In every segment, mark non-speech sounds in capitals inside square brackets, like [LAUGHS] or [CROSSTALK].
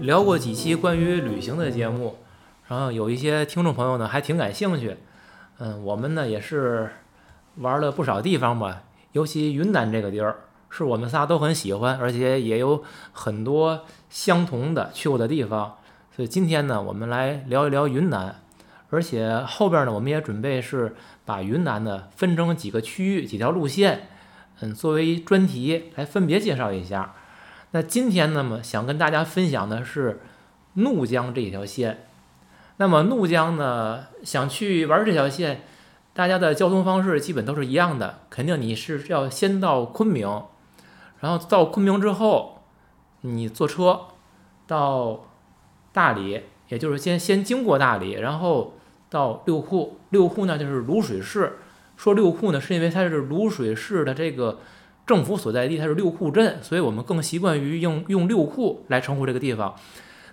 聊过几期关于旅行的节目，然后有一些听众朋友呢还挺感兴趣。嗯，我们呢也是玩了不少地方吧，尤其云南这个地儿是我们仨都很喜欢，而且也有很多相同的去过的地方。所以今天呢，我们来聊一聊云南，而且后边呢，我们也准备是把云南呢分成几个区域、几条路线，嗯，作为专题来分别介绍一下。那今天呢么想跟大家分享的是怒江这一条线。那么怒江呢，想去玩这条线，大家的交通方式基本都是一样的，肯定你是要先到昆明，然后到昆明之后，你坐车到大理，也就是先先经过大理，然后到六库。六库呢就是卤水市，说六库呢是因为它是卤水市的这个。政府所在地它是六库镇，所以我们更习惯于用用六库来称呼这个地方。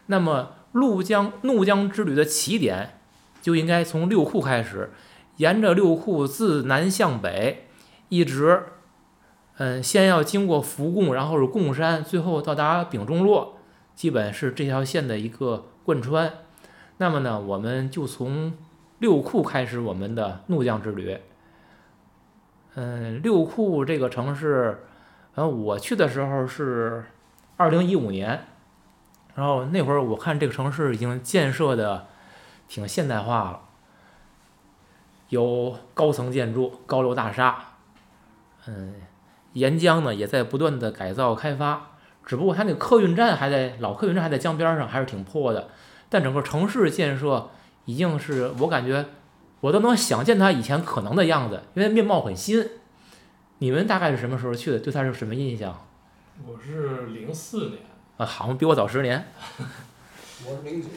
那么，怒江怒江之旅的起点就应该从六库开始，沿着六库自南向北，一直，嗯，先要经过福贡，然后是贡山，最后到达丙中洛，基本是这条线的一个贯穿。那么呢，我们就从六库开始我们的怒江之旅。嗯，六库这个城市，然后我去的时候是二零一五年，然后那会儿我看这个城市已经建设的挺现代化了，有高层建筑、高楼大厦，嗯，沿江呢也在不断的改造开发，只不过它那个客运站还在老客运站还在江边上，还是挺破的，但整个城市建设已经是我感觉。我都能想见他以前可能的样子，因为面貌很新。你们大概是什么时候去的？对他是什么印象？我是零四年。啊，好像比我早十年。[LAUGHS] 我是零九。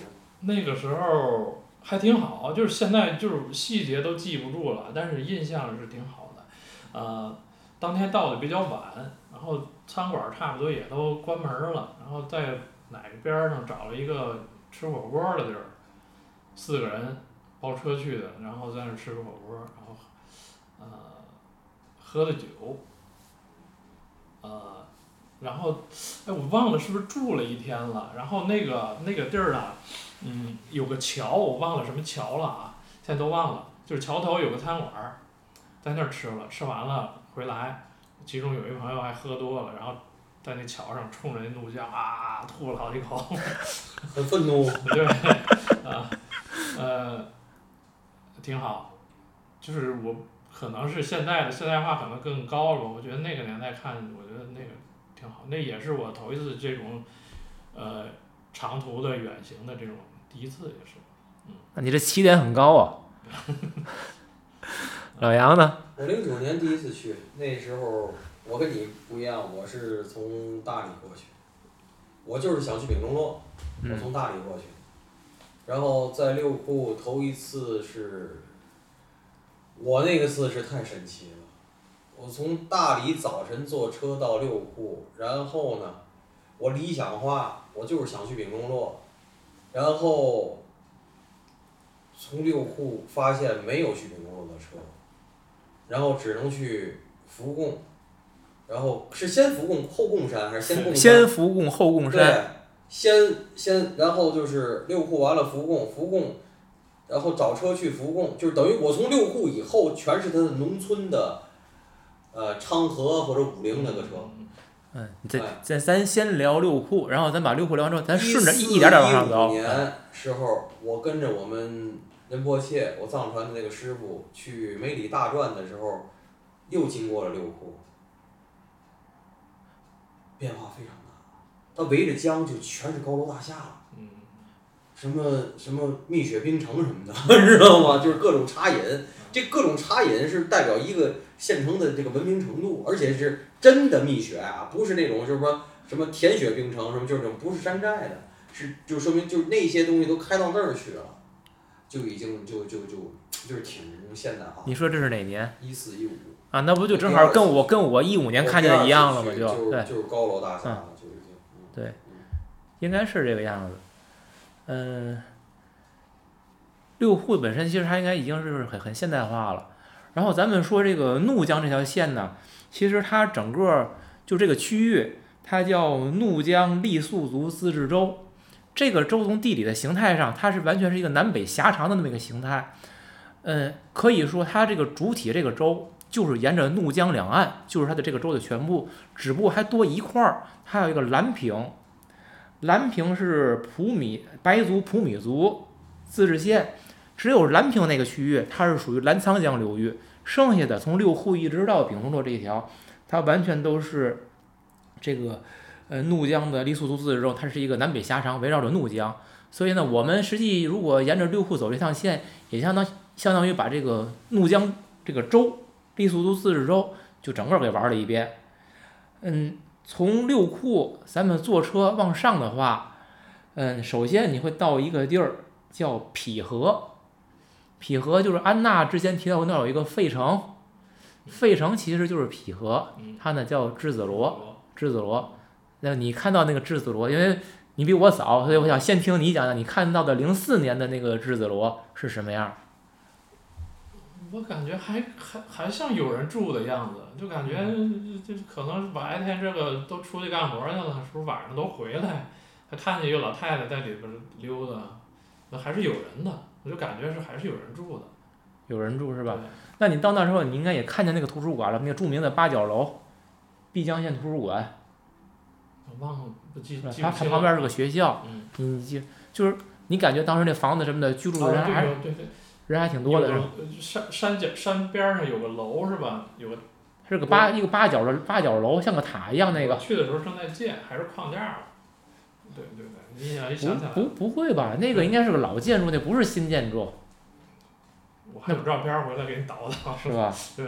那个时候还挺好，就是现在就是细节都记不住了，但是印象是挺好的。呃，当天到的比较晚，然后餐馆差不多也都关门了，然后在哪个边上找了一个吃火锅的地儿，四个人。包车去的，然后在那吃个火锅，然后，呃，喝的酒，呃，然后，哎，我忘了是不是住了一天了。然后那个那个地儿呢，嗯，有个桥，我忘了什么桥了啊，现在都忘了。就是桥头有个餐馆，在那儿吃了，吃完了回来，其中有一朋友还喝多了，然后在那桥上冲着那怒江啊吐了好几口，很愤怒。对，啊，呃。挺好，就是我可能是现在的现代化可能更高了，我觉得那个年代看，我觉得那个挺好，那也是我头一次这种，呃，长途的远行的这种第一次也是，嗯。那你这起点很高啊。[LAUGHS] 老杨呢？我零九年第一次去，那时候我跟你不一样，我是从大理过去，我就是想去丙中洛，我从大理过去。然后在六库头一次是，我那个次是太神奇了，我从大理早晨坐车到六库，然后呢，我理想化，我就是想去丙中洛，然后从六库发现没有去丙中洛的车，然后只能去福贡，然后是先福贡后贡山还是先贡山？先福贡后贡山。先先，然后就是六库完了福贡，福贡，然后找车去福贡，就是等于我从六库以后全是他的农村的，呃，昌河或者五菱那个车。嗯，咱咱咱先聊六库，然后咱把六库聊完之后，咱顺着一点点往上走。一五年时候，我跟着我们仁波切，我藏传的那个师傅去梅里大转的时候，又经过了六库，变化非常。它围着江就全是高楼大厦了，嗯什么什么蜜雪冰城什么的，[LAUGHS] 知道吗？就是各种茶饮，这各种茶饮是代表一个县城的这个文明程度，而且是真的蜜雪啊，不是那种就是说什么甜雪冰城什么，就是这种不是山寨的，是就说明就是那些东西都开到那儿去了，就已经就就就就是挺现代化。你说这是哪年？一四一五。啊，那不就正好跟我跟我一五年看见的一样了吗？就对，就是高楼大厦。对，应该是这个样子。嗯，六户本身其实它应该已经是很很现代化了，然后咱们说这个怒江这条线呢，其实它整个就这个区域，它叫怒江傈僳族自治州。这个州从地理的形态上，它是完全是一个南北狭长的那么一个形态。嗯，可以说它这个主体这个州就是沿着怒江两岸，就是它的这个州的全部，只不过还多一块儿，它有一个蓝平。蓝平是普米白族普米族自治县，只有蓝平那个区域，它是属于澜沧江流域，剩下的从六库一直到丙中洛这一条，它完全都是这个呃怒江的傈僳族自治州，它是一个南北狭长，围绕着怒江。所以呢，我们实际如果沿着六库走这趟线，也相当相当于把这个怒江这个州傈僳族自治州就整个给玩了一遍。嗯。从六库咱们坐车往上的话，嗯，首先你会到一个地儿叫匹河，匹河就是安娜之前提到过，那儿有一个费城，费城其实就是匹河，它呢叫栀子罗，栀子罗。那你看到那个栀子罗，因为你比我早，所以我想先听你讲讲，你看到的零四年的那个栀子罗是什么样？我感觉还还还像有人住的样子，就感觉这可能白天这个都出去干活去了，是不是晚上都回来？还看见一个老太太在里边溜达，那还是有人的，我就感觉是还是有人住的。有人住是吧？那你到那时候，你应该也看见那个图书馆了，那个著名的八角楼，毕江县图书馆。我忘了，不记记它它旁边是个学校，你就就是你感觉当时那房子什么的，居住的人还对对。人还挺多的，山山脚山边上有个楼是吧？有个，是个八一个八角的八角楼，像个塔一样那个。去的时候正在建，还是框架了。对对对，你想一想起来。不不会吧？那个应该是个老建筑，那不是新建筑。我还有照片回来给你导导。是吧？[LAUGHS] 对。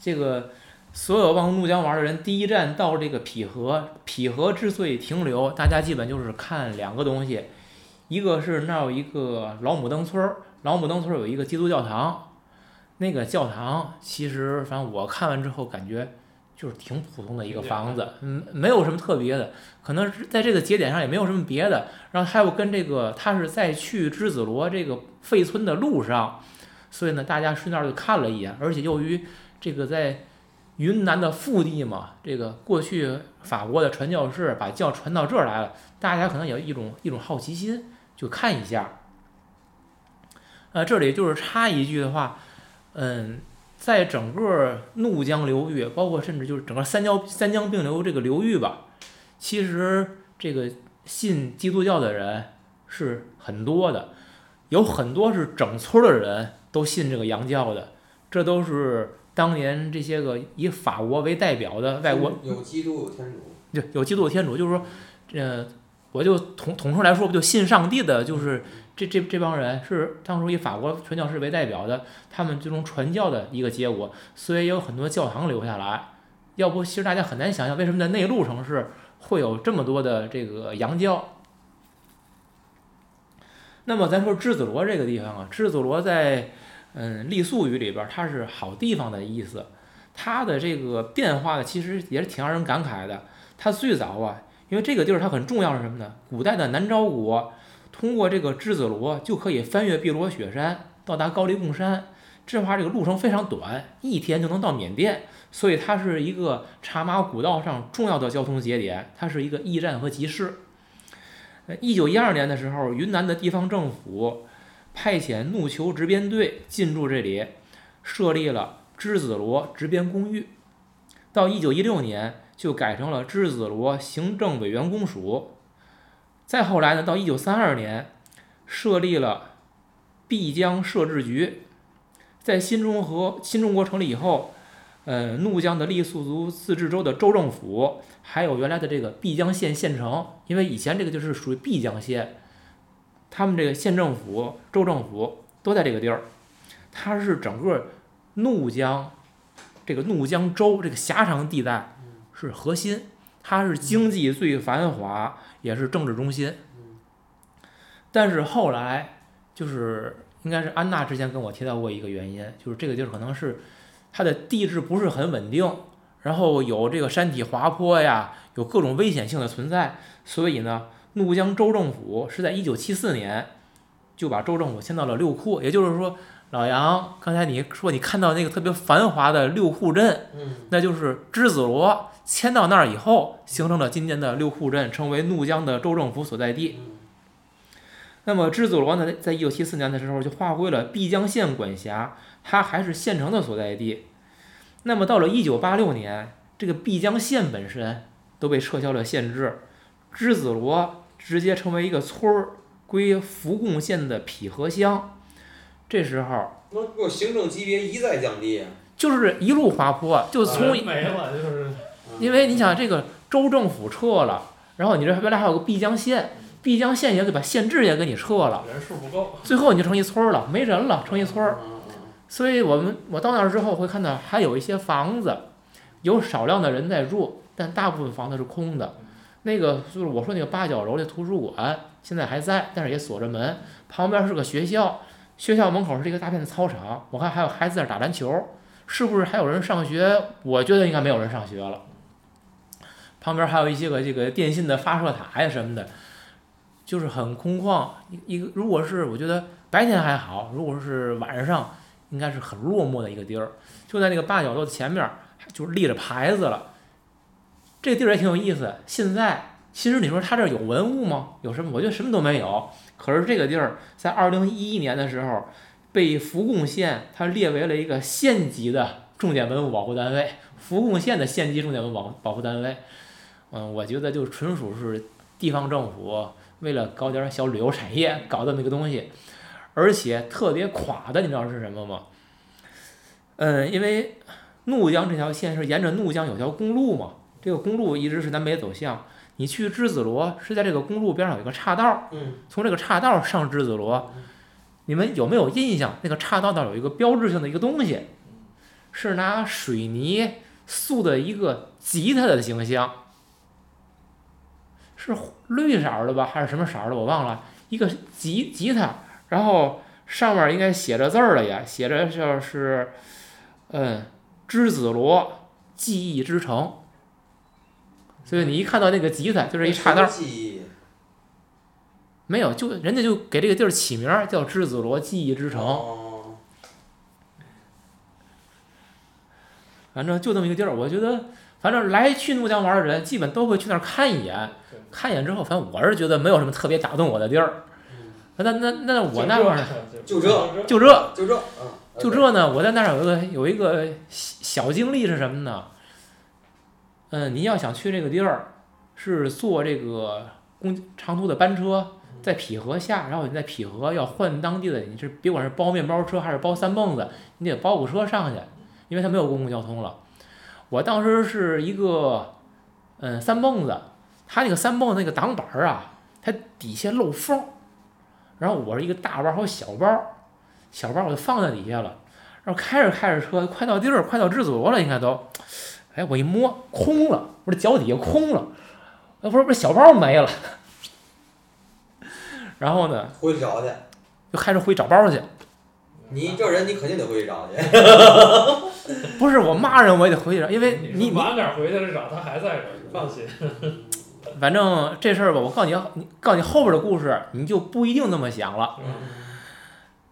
这个所有往怒江玩的人，第一站到这个匹河。匹河之所以停留，大家基本就是看两个东西。一个是那儿有一个老母登村儿，老母登村儿有一个基督教堂，那个教堂其实反正我看完之后感觉就是挺普通的一个房子，嗯，没有什么特别的，可能是在这个节点上也没有什么别的。然后还有跟这个，他是在去之子罗这个废村的路上，所以呢，大家顺道就看了一眼。而且由于这个在云南的腹地嘛，这个过去法国的传教士把教传到这儿来了，大家可能有一种一种好奇心。就看一下，呃，这里就是插一句的话，嗯，在整个怒江流域，包括甚至就是整个三江三江并流这个流域吧，其实这个信基督教的人是很多的，有很多是整村的人都信这个洋教的，这都是当年这些个以法国为代表的外国有基督有天主，对有基督有天主，就是说，呃。我就统统称来说，不就信上帝的，就是这这这帮人是当初以法国传教士为代表的，他们最终传教的一个结果，所以也有很多教堂留下来。要不，其实大家很难想象，为什么在内陆城市会有这么多的这个洋教。那么，咱说栀子罗这个地方啊，栀子罗在嗯傈僳语里边，它是好地方的意思。它的这个变化呢，其实也是挺让人感慨的。它最早啊。因为这个地儿它很重要是什么呢？古代的南诏国通过这个栀子罗就可以翻越碧罗雪山，到达高黎贡山。这话这个路程非常短，一天就能到缅甸，所以它是一个茶马古道上重要的交通节点，它是一个驿站和集市。呃，一九一二年的时候，云南的地方政府派遣怒求直编队进驻这里，设立了栀子罗直编公寓。到一九一六年。就改成了栀子罗行政委员公署。再后来呢，到一九三二年，设立了碧江设置局。在新中和新中国成立以后，呃，怒江的傈僳族自治州的州政府，还有原来的这个碧江县县城，因为以前这个就是属于碧江县，他们这个县政府、州政府都在这个地儿。它是整个怒江这个怒江州这个狭长地带。是核心，它是经济最繁华，也是政治中心。但是后来就是应该是安娜之前跟我提到过一个原因，就是这个地儿可能是它的地质不是很稳定，然后有这个山体滑坡呀，有各种危险性的存在，所以呢，怒江州政府是在一九七四年就把州政府迁到了六库，也就是说老杨，刚才你说你看到那个特别繁华的六库镇，嗯。那就是之子罗迁到那儿以后，形成了今天的六户镇，成为怒江的州政府所在地。嗯那么知子罗呢，在一九七四年的时候就划归了碧江县管辖，它还是县城的所在地。那么到了一九八六年，这个碧江县本身都被撤销了县制，知子罗直接成为一个村儿，归福贡县的匹河乡。这时候那不行政级别一再降低啊。就是一路滑坡，就从没了，就是因为你想这个州政府撤了，然后你这原来还有个碧江县，碧江县也给把县治也给你撤了，人数不够。最后你就成一村儿了，没人了，成一村儿。嗯所以我们我到那儿之后会看到还有一些房子，有少量的人在住，但大部分房子是空的。那个就是我说那个八角楼的图书馆现在还在，但是也锁着门，旁边是个学校，学校门口是一个大片的操场，我看还有孩子在那打篮球，是不是还有人上学？我觉得应该没有人上学了。旁边还有一些个这个电信的发射塔呀什么的，就是很空旷。一个如果是我觉得白天还好，如果是晚上，应该是很落寞的一个地儿。就在那个八角楼的前面，就是立着牌子了。这地儿也挺有意思。现在其实你说它这儿有文物吗？有什么？我觉得什么都没有。可是这个地儿在二零一一年的时候，被福贡县它列为了一个县级的重点文物保护单位，福贡县的县级重点文物保保护单位。嗯，我觉得就纯属是地方政府为了搞点小旅游产业搞的那个东西，而且特别垮的，你知道是什么吗？嗯，因为怒江这条线是沿着怒江有条公路嘛，这个公路一直是南北走向。你去之子罗是在这个公路边上有一个岔道，嗯从这个岔道上之子罗，你们有没有印象？那个岔道那儿有一个标志性的一个东西，是拿水泥塑的一个吉他的形象，是绿色的吧，还是什么色的？我忘了，一个吉吉他，然后上面应该写着字儿了也，写着就是，嗯，之子罗记忆之城。所以你一看到那个吉他，就是一岔道儿，记忆没有，就人家就给这个地儿起名叫之子罗记忆之城。哦反正就这么一个地儿，我觉得，反正来去怒江玩的人，基本都会去那儿看一眼。看一眼之后，反正我是觉得没有什么特别打动我的地儿。那那那我那会儿就这就这就这，嗯，就这呢，我在那儿有一个有一个小小经历是什么呢？嗯，你要想去这个地儿，是坐这个公长途的班车，在匹河下，然后你在匹河要换当地的，你是别管是包面包车还是包三蹦子，你得包个车上去，因为它没有公共交通了。我当时是一个嗯三蹦子，它那个三蹦子那个挡板儿啊，它底下漏风，然后我是一个大包还有小包，小包我就放在底下了，然后开着开着车，快到地儿，快到知足了，应该都，哎，我一摸空了，我这脚底下空了，呃，不是不是小包没了，[LAUGHS] 然后呢回去找去。就开始回找包去，你这人，你肯定得回去找去。[LAUGHS] 不是我骂人我也得回去找，因为你晚点回去了找他还在这儿，你放心。[LAUGHS] 反正这事儿吧，我告诉你，你告诉你后边的故事，你就不一定那么想了，嗯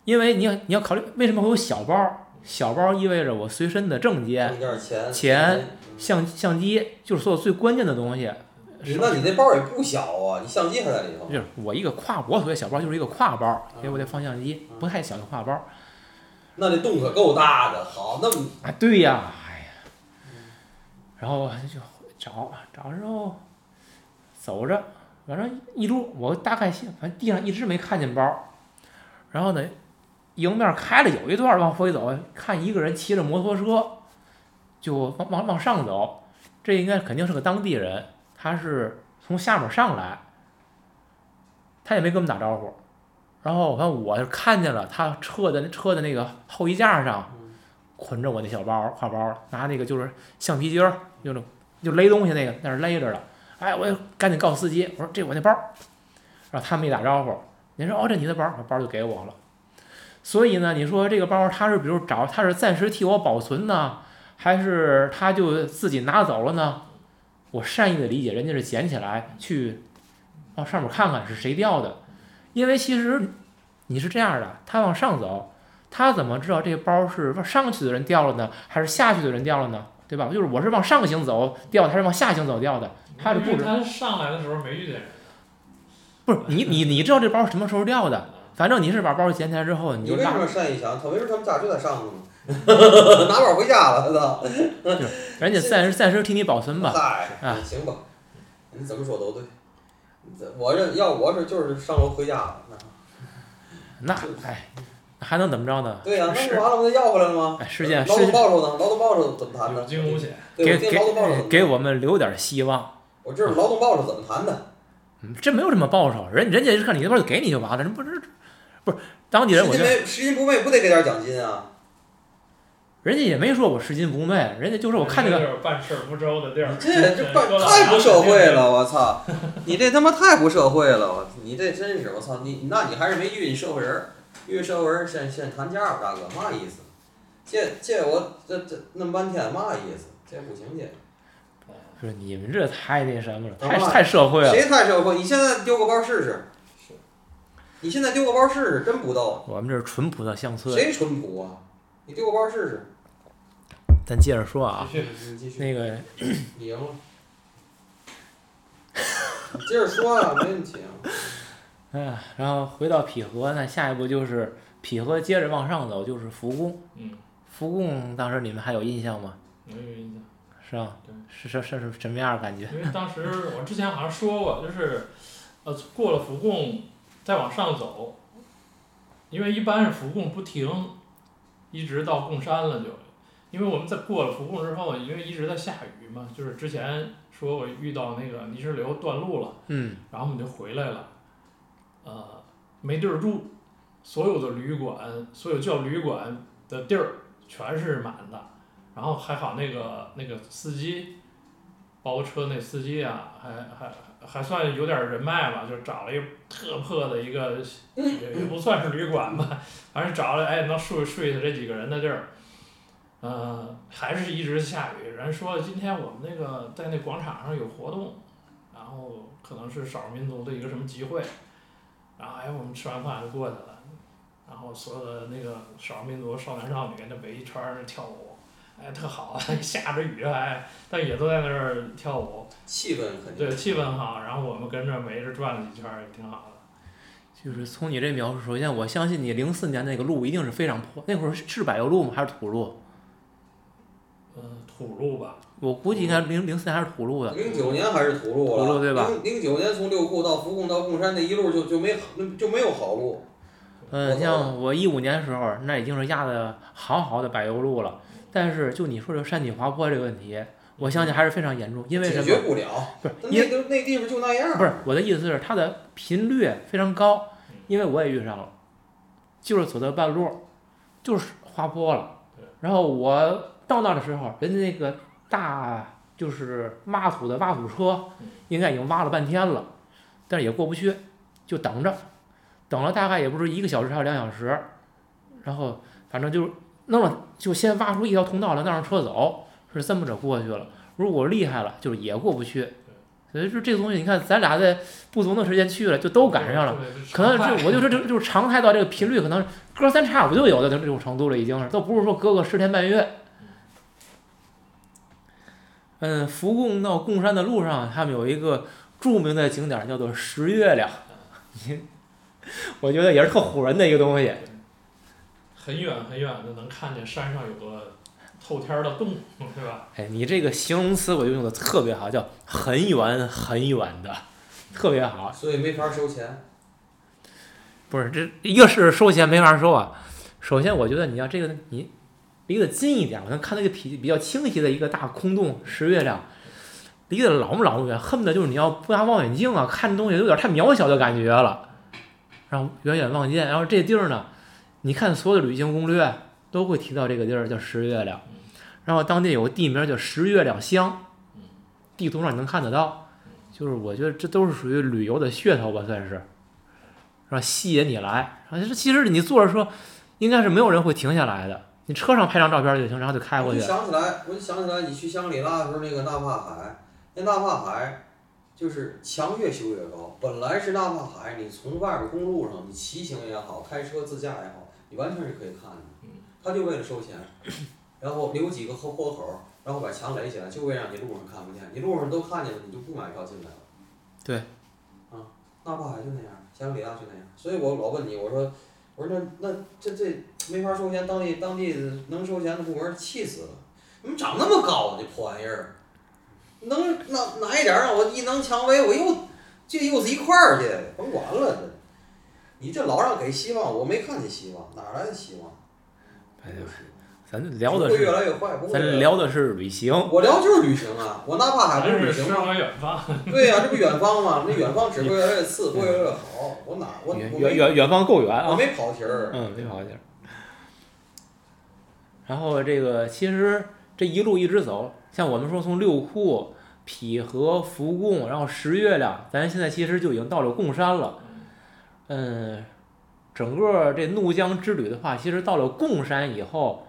因为你要你要考虑为什么会有小包，小包意味着我随身的证件、钱。相相机，就是所有最关键的东西。那你那包也不小啊，你相机还在里头就。是我一个挎，我所谓小包就是一个挎包，因为我得放相机，不太小的挎包。那这洞可够大的，好，那么啊，对呀，哎呀，然后就找找之后，走着，反正一路我大概反正地上一直没看见包，然后呢，迎面开了有一段往回走，看一个人骑着摩托车，就往往往上走，这应该肯定是个当地人，他是从下面上来，他也没跟我们打招呼，然后我看我是看见了他车的那车的那个后衣架上。捆着我那小包挎包，拿那个就是橡皮筋儿，就那就勒东西那个，那是勒着的。哎，我就赶紧告诉司机，我说这我那包，然后他们一打招呼，您说哦这你的包，把包就给我了。所以呢，你说这个包他是比如找他是暂时替我保存呢，还是他就自己拿走了呢？我善意的理解，人家是捡起来去往上面看看是谁掉的，因为其实你是这样的，他往上走，他怎么知道这个包是上去的人掉了呢，还是下去的人掉了呢？对吧？就是我是往上行走掉，他是往下行走掉的？他是不知因为他上来的时候没遇见人，不是你你你知道这包什么时候掉的？反正你是把包捡起来之后，你就拉你为什么善意想？他没准他们家就在上头呢，[LAUGHS] 拿包回家了，操！人家暂时暂时替你保存吧。嗨啊，行吧，你怎么说都对。这我这要我是就是上楼回家了，那那哎，还能怎么着呢？对呀、是那完了不就要回来了吗？哎，事件劳事动报酬呢？劳动报酬怎么谈有的？惊无险。给给给我们留点希望。我知道劳动报酬怎么谈的。嗯这没有什么报酬，人人家是看你那边就给你就完了，人不是不是当地人，我觉得拾金没拾金不昧不得给点奖金啊？人家也没说我拾金不昧，人家就是我看这个，就是办事儿不周的地儿。这这办太不社会了，我操！你这他妈太不社会了，我你这真是我操你，那你还是没遇见社会人儿，遇见社会人儿先先谈价儿，大哥嘛意思？这这我这这那么半天嘛意思？这不行这。不是你们这太那什么了，太太社会了。谁太社会？你现在丢个包试试是。你现在丢个包试试，真不逗。我们这是淳朴的乡村。谁淳朴啊？你丢个包试试。咱接着说啊，继续你继续。那个你赢了。你接着说啊，没问题啊。哎，然后回到匹河，那下一步就是匹河接着往上走，就是福贡。嗯，福贡当时你们还有印象吗？没有印象。是吧？对是是是是什么样的感觉？因为当时我之前好像说过，就是，呃，过了福贡再往上走，因为一般是福贡不停，一直到贡山了就，因为我们在过了福贡之后，因为一直在下雨嘛，就是之前说我遇到那个泥石流断路了，嗯，然后我们就回来了，呃，没地儿住，所有的旅馆，所有叫旅馆的地儿全是满的，然后还好那个那个司机，包车那司机啊，还还还算有点人脉吧，就找了一个特破的一个，也也不算是旅馆吧，反正找了哎能睡睡下这几个人的地儿。呃，还是一直下雨。人说今天我们那个在那广场上有活动，然后可能是少数民族的一个什么集会，然后哎我们吃完饭就过去了，然后所有的那个少数民族少男少女那围一圈儿跳舞，哎特好，[LAUGHS] 下着雨还但也都在那儿跳舞，气氛很对气氛好，然后我们跟着围着转了几圈儿也挺好的。就是从你这描述，首先我相信你零四年那个路一定是非常破，那会儿是是柏油路吗？还是土路？嗯，土路吧，我估计应该零零四年还是土路的。零九年还是土路了，土路对吧零零九年从六库到福贡到贡山那一路就就没就没有好路。嗯，我像我一五年的时候，那已经是压的好好的柏油路了。但是就你说这山体滑坡这个问题，我相信还是非常严重，因为什么？解决不了，不是那因那那地方就那样。不是我的意思是它的频率非常高，因为我也遇上了，就是走到半路，就是滑坡了对。然后我到那的时候，人家那个大就是挖土的挖土车，应该已经挖了半天了，但是也过不去，就等着，等了大概也不是一个小时还是两小时，然后反正就弄了，就先挖出一条通道来，让车走，是这么着过去了。如果厉害了，就是也过不去。所以说这个东西，你看咱俩在不同的时间去了，就都赶上了。可能这我就说这就是常态到这个频率，可能隔三差五就有的这种程度了，已经是都不是说隔个十天半月。嗯，福贡到贡山的路上，他们有一个著名的景点叫做石月亮，[LAUGHS] 我觉得也是特唬人的一个东西。很远很远的能看见山上有个透天的洞，对吧？哎，你这个形容词我就用的特别好，叫很远很远的，特别好。所以没法收钱。不是这一个是收钱没法收啊。首先，我觉得你要这个你离得近一点，我能看到一个比比较清晰的一个大空洞石月亮，离得老么老么远，恨不得就是你要不拿望远镜啊，看东西有点太渺小的感觉了。然后远远望见，然后这地儿呢，你看所有的旅行攻略都会提到这个地儿叫石月亮，然后当地有个地名叫石月亮乡，地图上你能看得到，就是我觉得这都是属于旅游的噱头吧，算是。然后吸引你来，然后其实你坐着车，应该是没有人会停下来的。你车上拍张照片就行，然后就开过去我就。想起来，我就想起来，你去香格里拉的时候，那个纳帕海，那纳帕海就是墙越修越高。本来是纳帕海，你从外边公路上，你骑行也好，开车自驾也好，你你完全是可以看的嗯。他就为了收钱，然后留几个豁豁口儿，然后把墙垒起来，就为了让你路上看不见。你路上都看见了，你就不买票进来了。对。啊，纳帕海就那样，香格里拉就那样。所以我老问你，我说，我说那那这这没法收钱，当地当地的能收钱的部门气死了。怎么长那么高啊？这破玩意儿，能哪哪一点儿让我一能蔷薇，我又这又是一块儿去，甭管了这。你这老让给希望，我没看见希望，哪来的希望？哎没有希望咱聊的是咱聊的是旅行，我聊就是旅行啊，我纳帕海不咱是旅行远方，[LAUGHS] 对呀、这不远方吗？那远方只会越来越次，不会越来越好。我哪我远我没远远远方够远啊，我没跑题儿。嗯，没跑题儿。然后这个其实这一路一直走，像我们说从六库、匹河、福贡，然后十月亮，咱现在其实就已经到了贡山了。嗯，整个这怒江之旅的话，其实到了贡山以后，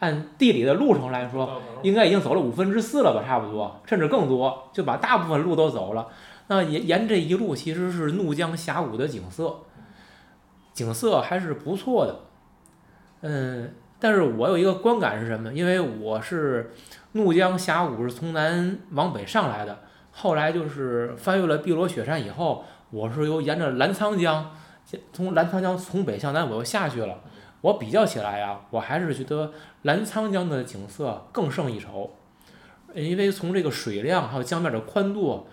按地理的路程来说，应该已经走了五分之四了吧，差不多，甚至更多，就把大部分路都走了。那沿沿这一路其实是怒江峡谷的景色，景色还是不错的。嗯，但是我有一个观感是什么？因为我是怒江峡谷是从南往北上来的，后来就是翻越了碧罗雪山以后，我是由沿着澜沧江，从澜沧江从北向南我又下去了。我比较起来呀，我还是觉得澜沧江的景色更胜一筹，因为从这个水量还有江面的宽度，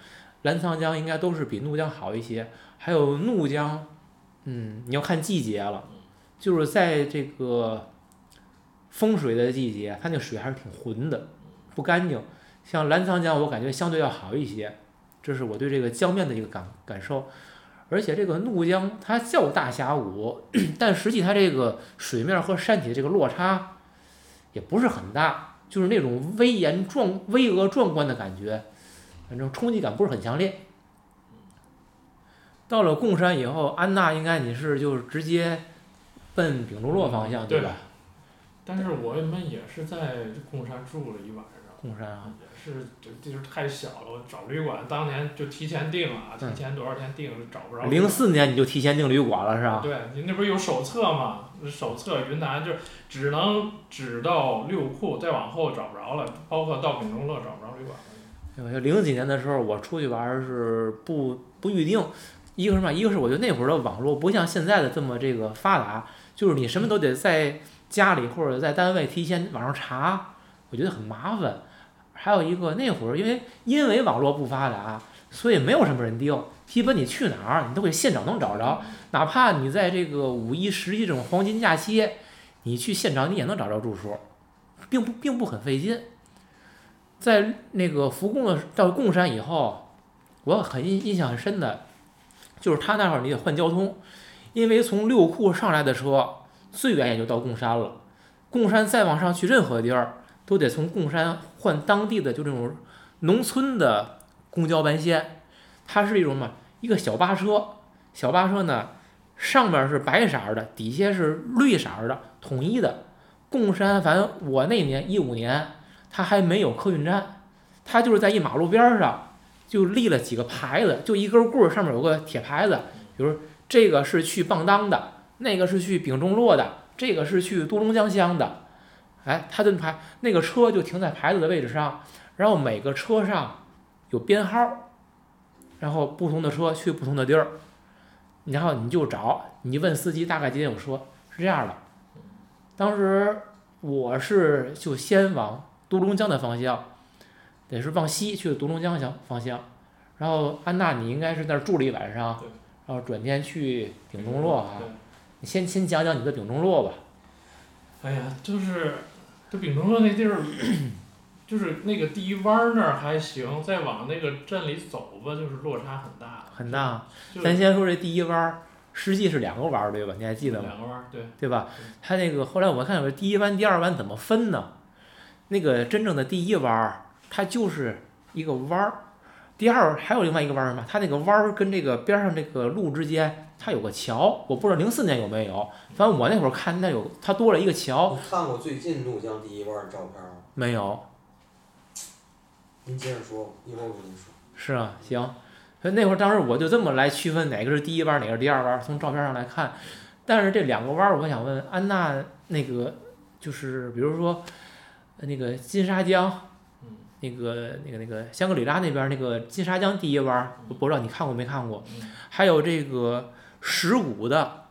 澜沧江应该都是比怒江好一些。还有怒江，嗯，你要看季节了，就是在这个风水的季节，它那水还是挺浑的，不干净。像澜沧江，我感觉相对要好一些，这是我对这个江面的一个感感受。而且这个怒江它叫大峡谷，但实际它这个水面和山体的这个落差也不是很大，就是那种威严壮、巍峨壮观的感觉，反正冲击感不是很强烈。到了贡山以后，安娜应该你是就是直接奔丙中洛方向对吧？但是我们也是在贡山住了一晚上，贡山啊，也是这地儿太小了，我找旅馆当年就提前订了，嗯提前多少天订是找不着。零四年你就提前订旅馆了是吧？对，你那不是有手册吗？手册云南就只能只到六库，再往后找不着了，包括到丙中乐找不着旅馆了。我就零几年的时候，我出去玩儿是不不预定，一个是什么？一个是我觉得那会儿的网络不像现在的这么这个发达，就是你什么都得在家里或者在单位提前网上查，我觉得很麻烦。还有一个那会儿因为因为网络不发达，所以没有什么人订，基本你去哪儿你都会现场能找着，哪怕你在这个五一、十一这种黄金假期，你去现场你也能找着住宿，并不并不很费劲。在那个福贡的到贡山以后，我很印印象很深的，就是他那会儿你得换交通，因为从六库上来的车最远也就到贡山了，贡山再往上去任何地儿都得从贡山换当地的就这种农村的公交班线，它是一种嘛一个小巴车，小巴车呢上面是白色的，底下是绿色的，统一的。贡山反正我那年一五年。它还没有客运站，它就是在一马路边上就立了几个牌子，就一根棍儿上面有个铁牌子，比如这个是去棒当的，那个是去丙中洛的，这个是去都龙江乡的，哎，他的牌那个车就停在牌子的位置上，然后每个车上有编号，然后不同的车去不同的地儿，然后你就找，你问司机大概几点有车，是这样的。当时我是就先往。独龙江的方向，得是往西去独龙江向方向，然后安娜你应该是那儿住了一晚上，然后转天去丙中洛啊。你先先讲讲你的丙中洛吧。哎呀，就是这丙中洛那地儿，就是那个第一弯儿那儿还行，再往那个镇里走吧，就是落差很大。很大。咱先说这第一弯儿，实际是两个弯儿对吧？你还记得吗？两个弯儿，对。对吧？它那个后来我看有第一弯、第二弯怎么分呢？那个真正的第一弯儿，它就是一个弯儿，第二还有另外一个弯儿嘛，它那个弯儿跟这个边上这个路之间，它有个桥，我不知道零四年有没有，反正我那会儿看那有，它多了一个桥。你看过最近怒江第一弯的照片吗？没有。您接着说，一会儿我跟您说。是啊，行。所以那会儿当时我就这么来区分哪个是第一弯，哪个是第二弯，从照片上来看，但是这两个弯儿，我想问安娜那个就是比如说呃那个金沙江。嗯那个、那个、那个香格里拉那边儿那个金沙江第一弯儿，我不知道你看过没看过？嗯还有这个石鼓的，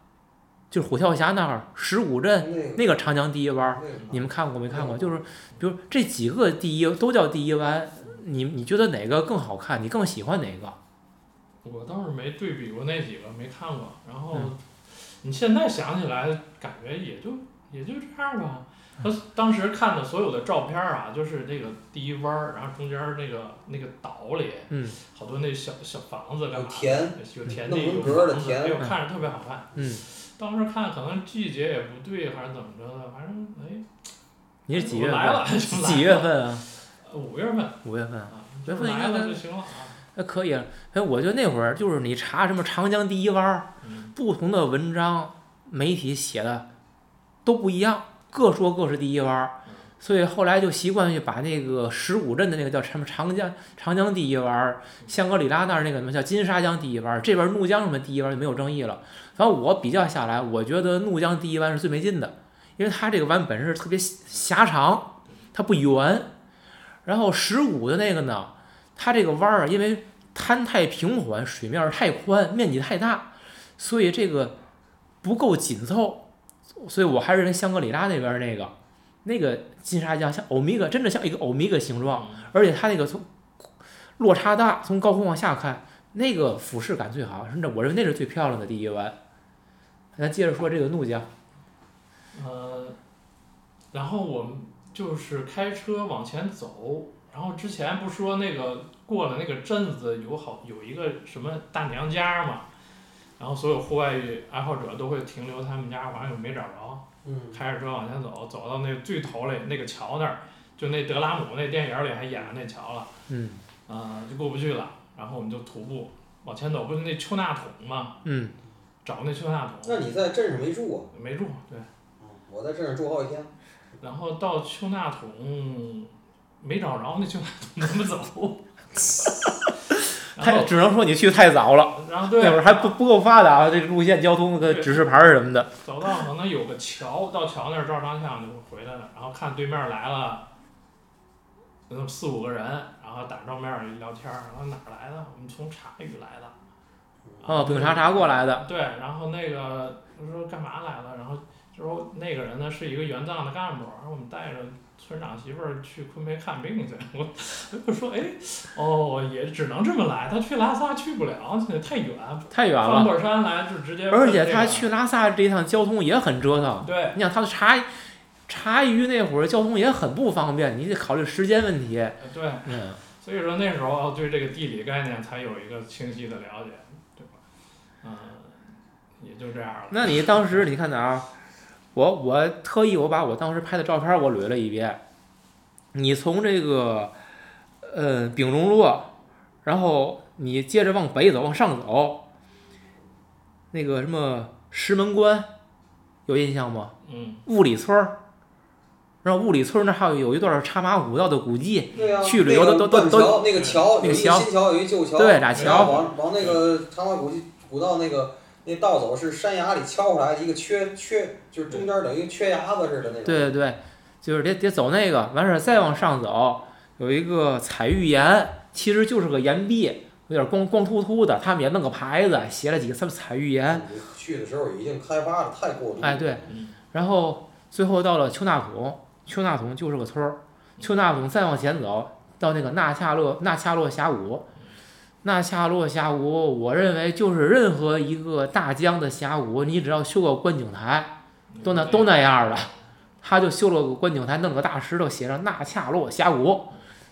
就是虎跳峡那儿石鼓镇那个长江第一弯儿，那个你们看过没看过？就是比如这几个第一都叫第一湾，你你觉得哪个更好看？你更喜欢哪个？我倒是没对比过那几个，没看过。然后嗯你现在想起来，感觉也就也就这样吧。他当时看的所有的照片儿啊，就是那个第一弯儿，然后中间儿那个那个岛里，嗯好多那小小房子干嘛的？有田，有田地，有房子，田哎呦，看着特别好看。嗯，当时看可能季节也不对，还是怎么着的，反正哎，你是几月我来了份？[LAUGHS] 来几月份啊？呃五月份五月份啊。五，月就是来了份应该就行了啊。那可以了，哎，我觉得那会儿就是你查什么长江第一弯不同的文章媒体写的都不一样，各说各是第一弯儿，所以后来就习惯于把那个十五镇的那个叫什么长江长江第一弯儿，香格里拉那儿那个什么叫金沙江第一弯儿，这边怒江什么第一弯就没有争议了。反正我比较下来，我觉得怒江第一弯是最没劲的，因为它这个弯本身是特别狭长，它不圆。然后十五的那个呢，它这个弯儿啊因为滩太平缓，水面太宽，面积太大，所以这个不够紧凑，所以我还是认为香格里拉那边儿那个那个金沙江像欧米伽，真的像一个欧米伽形状，嗯而且它那个从落差大，从高空往下看，那个俯视感最好，甚至我认为那是最漂亮的第一湾。咱接着说这个怒江，呃，然后我们就是开车往前走，然后之前不说那个过了那个镇子有好有一个什么大娘家嘛，然后所有户外爱好者都会停留他们家，完了又没找着，嗯，开着车往前走，走到那最头里那个桥那儿，就那德拉姆那电影里还演了那桥了，嗯啊、就过不去了，然后我们就徒步往前走，不是那丘纳桶吗，嗯，找那丘纳桶，那你在镇上没住啊？没住，对。嗯我在镇上住好几天。然后到丘纳桶没找着那丘纳桶怎么走？[LAUGHS] 只能说你去太早了，然后对，那会儿还不不够发达，这个路线交通的指示牌儿什么的。走到可能有个桥，到桥那儿照张相就回来了，然后看对面来了，嗯四五个人，然后打照面儿一聊天儿，然后哪儿来的？我们从察隅来的。哦，丙察察过来的，对，然后那个我说干嘛来了？然后就说那个人呢是一个援藏的干部，然后我们带着村长媳妇儿去昆明看病去。[LAUGHS] 我我说哎，哦，也只能这么来，他去拉萨去不了，太远，太远了。翻过山来就直接。而且他去拉萨这一趟交通也很折腾。对你想，他茶，茶余那会儿交通也很不方便，你得考虑时间问题。对，嗯，所以说那时候对这个地理概念才有一个清晰的了解，对吧？嗯，也就这样了。那你当时你看哪啊？我我特意我把我当时拍的照片儿我捋了一遍。你从这个呃丙中路，然后你接着往北走，往上走，那个什么石门关，有印象吗？嗯，雾里村儿，然后雾里村儿那儿还有有一段茶马古道的古迹，对呀、去旅游都都都都那个桥，有一个那个桥新桥，有一旧桥。对俩桥往往那个茶马古迹古道那个那道走是山崖里敲出来的一个缺缺，就是中间等于缺牙子似的那种。对对对，就是得得走那个，完事儿再往上走，有一个彩玉岩，其实就是个岩壁，有点光光秃秃的，他们也弄个牌子，写了几个什么彩玉岩，你去的时候已经开发的太过度了。哎对嗯，然后最后到了丘纳孔，丘纳孔就是个村儿，丘纳孔再往前走到那个纳恰洛纳恰洛峡谷，纳恰洛峡谷，我认为就是任何一个大江的峡谷，你只要修个观景台，都那都那样的，他就修了个观景台，弄个大石头，写上纳恰洛峡谷，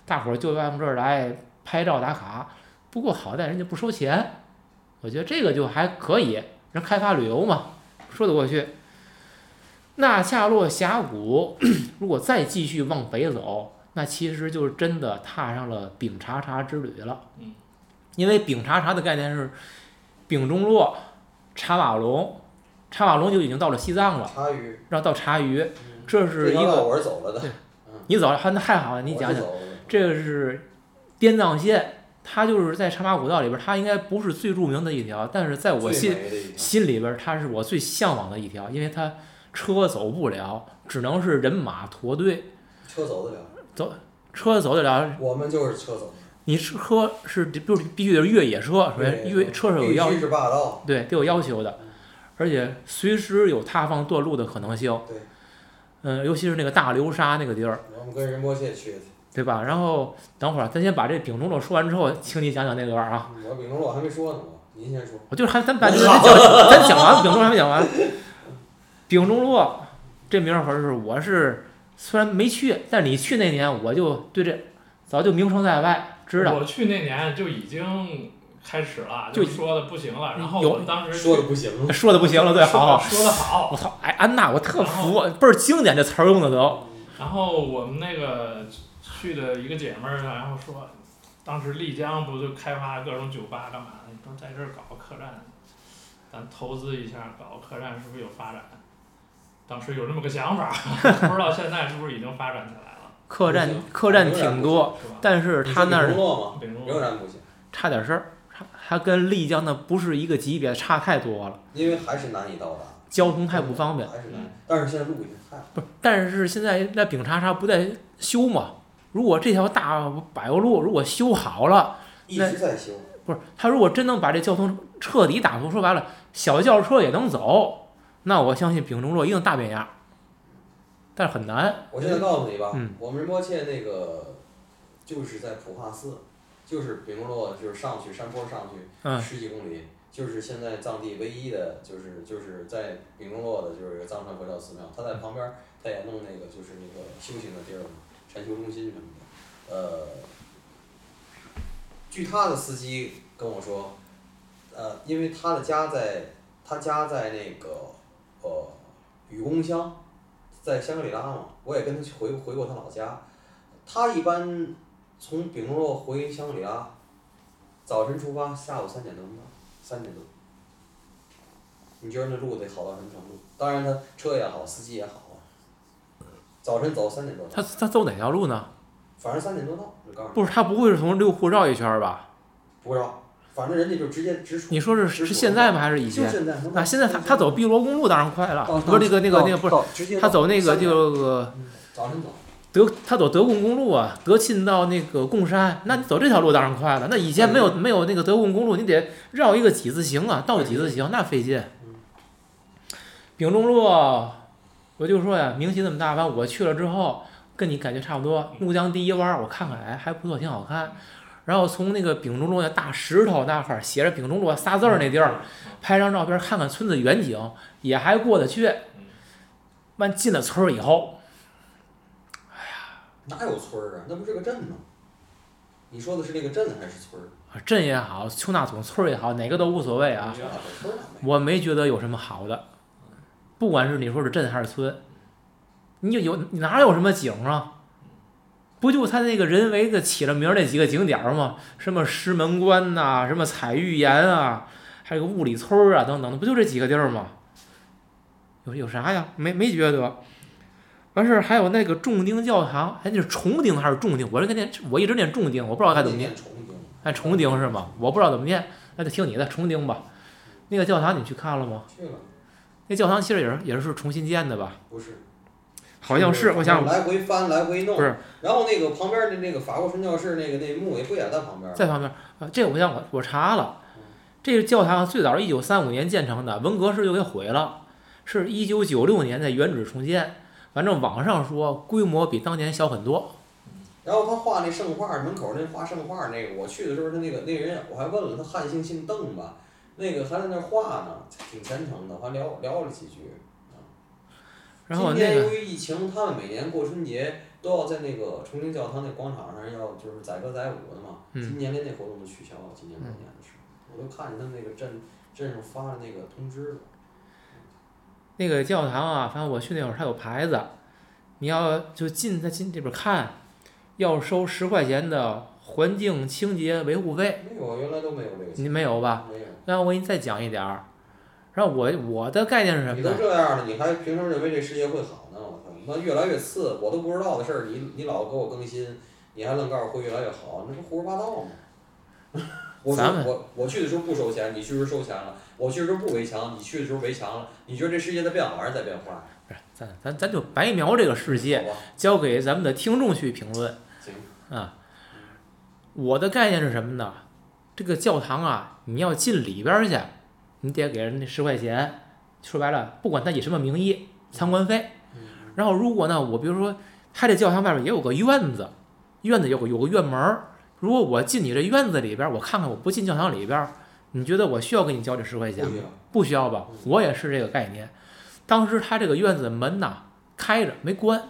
大伙儿就往这儿来拍照打卡。不过好在人家不收钱，我觉得这个就还可以，人开发旅游嘛，说得过去。纳恰洛峡谷 [CLEARS THROAT] 如果再继续往北走，那其实就是真的踏上了丙察察之旅了。嗯，因为丙察察的概念是丙中洛、察瓦龙，察瓦龙就已经到了西藏了，然后到察隅，嗯这是一个这条道我是走了的对，你走了，还那还好，你讲讲，这个是滇藏线它就是在茶马古道里边儿，它应该不是最著名的一条，但是在我心心里边儿，它是我最向往的一条，因为它车走不了，只能是人马驼队，车走得了，走车走得了。我们就是车走，你车是就是必须得是越野车，首先越车是有要对得有要求的，而且随时有塌方断路的可能性。对。嗯，尤其是那个大流沙那个地儿，我们跟仁波切去的，对吧？然后等会儿咱先把这丙中洛说完之后，请你讲讲那段儿啊。我丙中洛还没说呢，我您先说。我就是还咱把这讲，[LAUGHS] 咱讲完丙中洛还没讲完。丙中洛这名儿可是我是虽然没去，但你去那年我就对这早就名声在外，知道。我去那年就已经开始了，就说的不行了。然后有我当时说的不行了，说的不行了，对，好好。说的好我。操，哎，安娜，我特服，倍儿经典，这词儿用的都。然后我们那个去的一个姐们儿，然后说，当时丽江不就开发各种酒吧干嘛的？你说在这儿搞个客栈，咱投资一下，搞个客栈是不是有发展？当时有这么个想法，[LAUGHS] 不知道现在是不是已经发展起来了，客栈客栈挺多，但是他那儿差点事儿，他他跟丽江那不是一个级别，差太多了，因为还是难以到达，交通太不方便。还是难。但是现在路已经太好，不是，但是现在那丙察察不在修嘛？如果这条大柏油路如果修好了，一直在修。不是他如果真能把这交通彻底打通，说白了，小轿车也能走，那我相信丙中洛一定大变样。但是很难，我现在告诉你吧，嗯。我们仁波切那个就是在普化寺，就是丙中洛，就是上去山坡上去嗯。十几公里，就是现在藏地唯一的，就是就是在丙中洛的，就是一个藏传佛教寺庙，他在旁边儿他也弄那个就是那个修行的地儿嘛，禅修中心什么的，呃，据他的司机跟我说，呃，因为他的家在他家在那个呃雨公乡。在香格里拉嘛，我也跟他去回回过他老家。他一般从丙中洛回香格里拉，早晨出发，下午三点多到，三点多。你觉得那路得好到什么程度？当然他车也好，司机也好啊。早晨走三点多到，他他走哪条路呢？反正三点多到，我告诉你。不是，他不会是从六库绕一圈吧？不知道，反正人家就直接直出。你说是是现在吗？还是以前？就现在。啊，现在他他走碧罗公路当然快了，到不是那个那个那个不是，他走那个就个早晨走。德他走德贡公路啊，德钦到那个贡山，那你走这条路当然快了。那以前没有没有那个德贡公路，你得绕一个几字形啊，倒几字形那费劲。丙中洛，我就说呀，名气那么大，完我去了之后，跟你感觉差不多。怒江第一弯，我看看，哎，还不错，挺好看。然后从那个丙中洛那大石头那块儿写着丙中洛仨字儿那地儿，拍张照片，看看村子远景，也还过得去。完进了村儿以后，哎呀哪有村儿啊？那不是个镇吗？你说的是那个镇还是村儿？啊镇也好，丘纳总村儿也好，哪个都无所谓啊。我没觉得有什么好的，不管是你说是镇还是村，你有有你哪有什么景啊？不就他那个人为的起了名儿那几个景点儿吗？什么石门关呐、什么彩玉岩啊，还有个雾里村儿啊，等等的，不就这几个地儿吗？有有啥呀？没没觉得。完事儿还有那个重丁教堂，哎，那是重丁还是重丁？我这个念，我一直念重丁，我不知道该怎么念。哎，重丁是吗？我不知道怎么念，那就听你的，重丁吧。那个教堂你去看了吗？去了，那教堂其实也是也是重新建的吧？不是。好像是，我想来回翻，来回弄。不是。然后那个旁边的那个法国传教士那个那墓也不也在旁边。在旁边啊，这个我想我我查了，这个教堂最早是一九三五年建成的，文革时就给毁了，是一九九六年在原址重建。反正网上说规模比当年小很多。然后他画那圣画，门口那画圣画那个，我去的时候他那个那人我还问了他汉姓姓邓吧，那个还在那画呢，挺虔诚的，还聊聊了几句。然后今年由那个于疫情，他们每年过春节都要在那个重庆教堂那广场上要就是载歌载舞的嘛。嗯今年连那活动都取消了，今年过年的时候，我都看见他们那个镇镇上发的那个通知了。那个教堂啊，反正我去那会儿它有牌子，你要就进它进里边看，要收十块钱的环境清洁维护费，没有，原来都没有这个。你没有吧？没有。那我给你再讲一点儿，然后我我的概念是什么你都？这样了，你还凭什么认为这世界会好呢？我操，那越来越次，我都不知道的事儿，你你老给我更新，你还愣告诉我会越来越好，那不胡说八道吗？[LAUGHS] 我咱们我我去的时候不收钱，你去的时候收钱了；我去的时候不围墙，你去的时候围墙了。你觉得这世界在变好还是在变坏？不是，咱咱咱就白描这个世界，交给咱们的听众去评论行，啊。我的概念是什么呢？这个教堂啊，你要进里边儿去，你得给人那十块钱。说白了，不管他以什么名义，参观费。然后如果呢，我比如说，他这教堂外面也有个院子，院子有个有个院门儿。如果我进你这院子里边儿，我看看，我不进教堂里边儿，你觉得我需要给你交这十块钱吗？不需要。不需要吧？我也是这个概念。当时他这个院子门呐开着没关，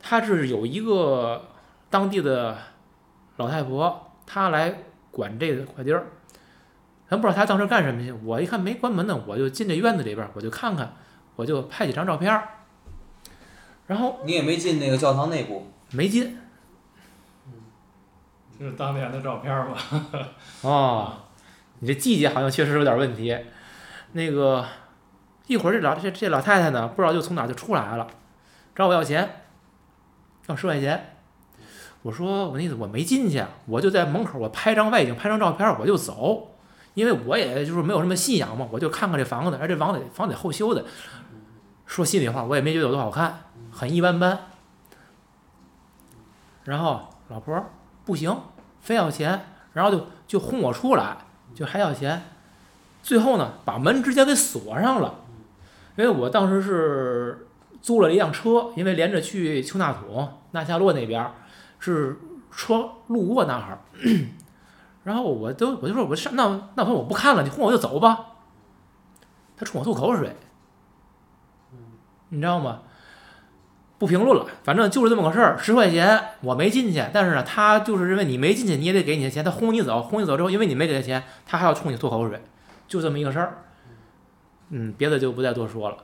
他是有一个当地的老太婆，她来管这块地儿。咱不知道他当时干什么去，我一看没关门呢，我就进这院子里边，我就看看，我就拍几张照片儿，然后你也没进那个教堂内部，没进就是当年的照片儿吧？[LAUGHS] 哦，你这季节好像确实有点问题。那个一会儿这老这这老太太呢，不知道就从哪就出来了，找我要钱，要十块钱。我说我那意思我没进去，我就在门口我拍张外景，拍张照片我就走，因为我也就是没有什么信仰嘛，我就看看这房子，而这房子房子得后修的。说心里话，我也没觉得有多好看，很一般般。然后老婆不行，非要钱，然后就就轰我出来，就还要钱，最后呢把门直接给锁上了，因为我当时是租了一辆车，因为连着去丘纳土、纳夏洛那边是车路过那儿，然后我都我就说我上那那回我不看了，你轰我就走吧，他冲我吐口水，你知道吗？不评论了，反正就是这么个事儿。十块钱我没进去，但是呢，他就是认为你没进去，你也得给你的钱。他轰你走，轰你走之后，因为你没给他钱，他还要冲你吐口水，就这么一个事儿。嗯，别的就不再多说了。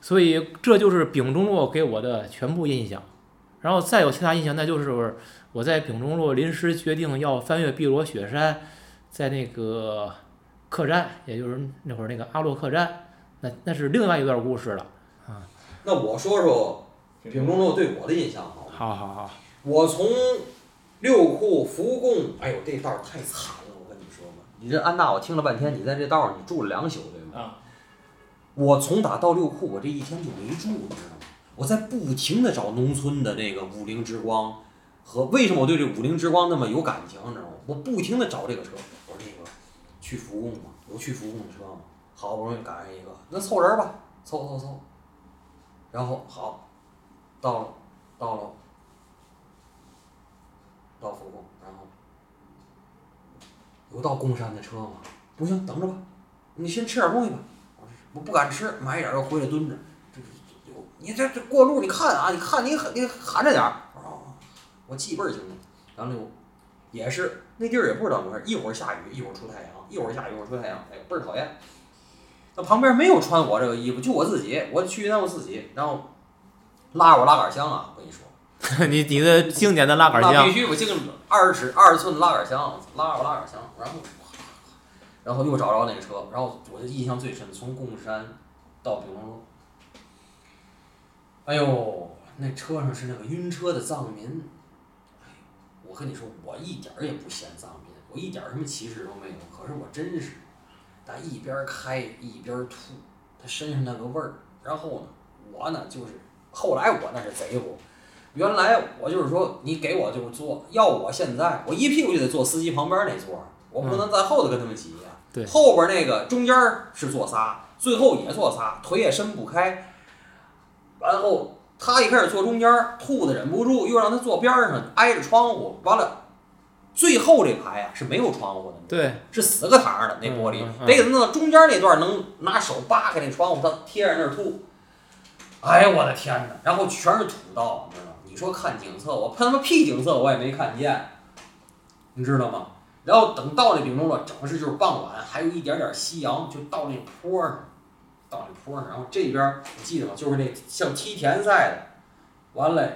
所以这就是丙中洛给我的全部印象。然后再有其他印象，那就是我在丙中洛临时决定要翻越碧罗雪山，在那个客栈，也就是那会儿那个阿洛客栈，那那是另外一段故事了啊。那我说说丙中洛对我的印象好吗？好好好，我从六库福贡，哎呦，这道儿太惨了，我跟你说吧。你这安娜，我听了半天，你在这道儿你住了两宿，对吗？啊，我从打到六库，我这一天就没住，你知道吗？我在不停的找农村的那个五菱之光，和为什么我对这五菱之光那么有感情，你知道吗？我不停的找这个车，我说那个去福贡嘛？有去福贡的车吗？好不容易赶上一个，那凑人吧，凑凑凑。然后好，到了，到了，到福贡，然后有到贡山的车吗？不行，等着吧，你先吃点东西吧。我不敢吃，买点回来蹲着。这这有你这这过路你看啊，你看你你含着点儿。我记倍儿清楚。然后就也是那地儿也不知道怎么回事，一会儿下雨，一会儿出太阳，一会儿下雨，一会儿出太阳，哎，倍儿讨厌。那旁边没有穿我这个衣服，就我自己，我去那我自己，然后拉我拉杆箱啊，我跟你说，[LAUGHS] 你你的经典的拉杆箱必，须我这个二十尺二十寸的拉杆箱，拉我拉杆箱，然后然后又找着那个车，然后我就印象最深，从贡山到丙龙路，哎呦，那车上是那个晕车的藏民，哎，我跟你说，我一点儿也不嫌脏民，我一点儿什么歧视都没有，可是我真是，他一边儿开一边儿吐，他身上那个味儿，然后呢，我呢就是后来我那是贼乎。原来我就是说，你给我就是坐，要我现在我一屁股就得坐司机旁边那座儿，我不能在后头跟他们挤呀、对后边那个中间儿是坐仨，最后也坐仨，腿也伸不开。然后他一开始坐中间儿，吐的忍不住，又让他坐边儿上，挨着窗户。完了，最后这排啊是没有窗户的，对，是死个膛儿的那玻璃，得给他弄到中间那段儿能拿手扒开那窗户，他贴着那儿吐。哎呀我的天哪！然后全是土道，你知道吗？你说看景色，我喷他妈屁景色我也没看见，你知道吗？然后等到那顶中了，整是就是傍晚，还有一点点夕阳，就到那坡上，到那坡上，然后这边儿你记得吗？就是那像梯田赛的，完了。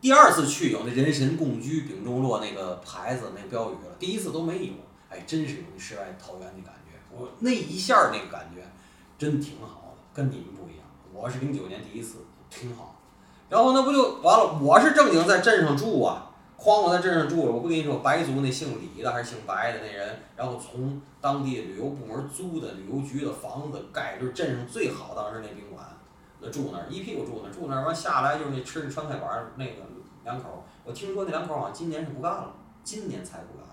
第二次去有那人神共居丙中洛那个牌子那标语了，第一次都没有，哎，真是有那世外桃源的感觉。我那一下那个感觉真挺好的，跟你们不一样。我是零九年第一次，挺好。然后那不就完了？我是正经在镇上住啊，哐，我在镇上住了，我不跟你说，白族那姓李的还是姓白的那人，然后从当地旅游部门租的旅游局的房子盖，就是镇上最好当时那宾馆，那住那儿一屁股住那儿，住那儿完下来就是那吃那川菜馆儿那个两口儿，我听说那两口儿好像今年是不干了，今年才不干，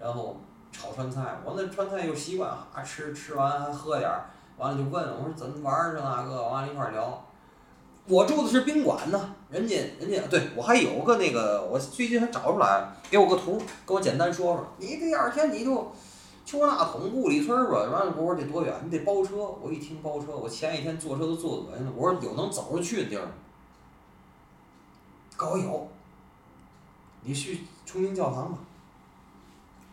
然后炒川菜，我那川菜又习惯啊吃吃完还喝点儿，完了就问我说怎么玩儿这那个，完了一块儿聊。我住的是宾馆呢，人家人家对我还有个那个，我最近还找出来，给我个图，给我简单说说。你第二天你就去那桶五里村吧，完了我说得多远？你得包车。我一听包车，我前一天坐车都坐恶心了。我说有能走着去的地儿吗？告诉我有，你去崇明教堂吧。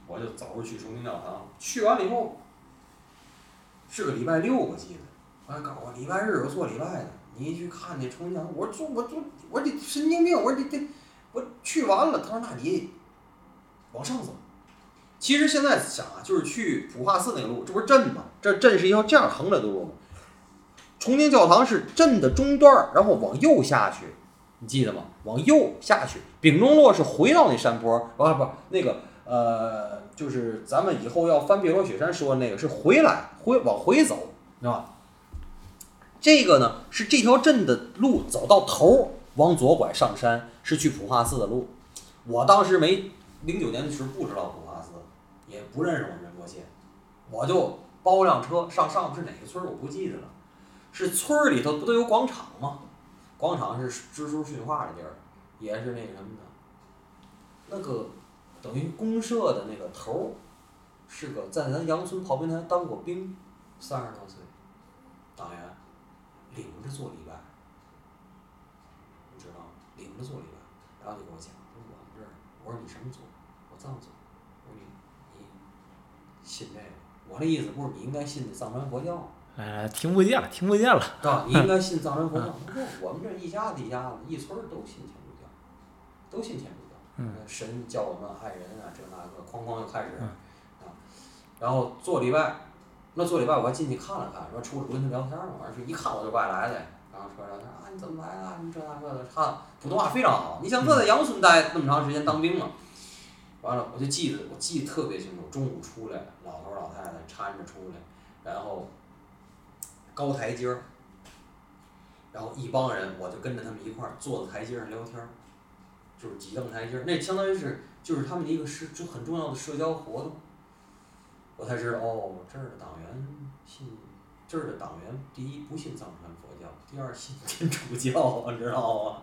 我就走着去崇明教堂，去完了以后是个礼拜六，我记得。完了告诉我礼拜日有做礼拜的。你一去看那重庆，我说我说我说这神经病，我说这这我去完了，他说那你往上走。其实现在想啊，就是去普化寺那个路，这不是镇吗？这镇是一条这样横着的路吗？重庆教堂是镇的中段，然后往右下去，你记得吗？往右下去，丙中洛是回到那山坡，不不那个呃，就是咱们以后要翻碧罗雪山说的那个是回来回往回走，知道吧？这个呢是这条镇的路走到头儿，往左拐上山是去普化寺的路。我当时没零九年的时候不知道普化寺，也不认识我们仁波切，我就包辆车上上面是哪个村儿我不记得了，是村里头不都有广场吗？广场是知书训话的地儿，也是那什么的，那个等于公社的那个头，是个在咱杨村炮兵团当过兵，三十多岁，领着做礼拜，你知道吗？领着做礼拜，然后就跟我讲，说我们这儿，我说你什么族？我藏族。我说你你信这个？我那意思不是你应该信藏传佛教，哎，听不见了，听不见了。是吧？你应该 [LAUGHS] 信藏传佛教。不，我们这一家子一家子，一村儿都信天主教，都信天主教。嗯。神教我们爱人啊，这那个，哐哐就开始，啊，然后做礼拜。那做礼拜我还进去看了看，说出来不跟他聊天嘛，完事一看我就外来的，然后说聊天啊你怎么来的？你这那个的，他普通话非常好。你想他在杨村待那么长时间当兵嘛？完了我就记得我记得特别清楚，中午出来，老头老太太搀着出来，然后高台阶儿，然后一帮人我就跟着他们一块儿坐在台阶上聊天，就是几凳台阶儿，那相当于是就是他们的一个是就很重要的社交活动。我才知道哦，这儿的党员信，这儿的党员第一不信藏传佛教，第二信天主教，[LAUGHS] 你知道吗？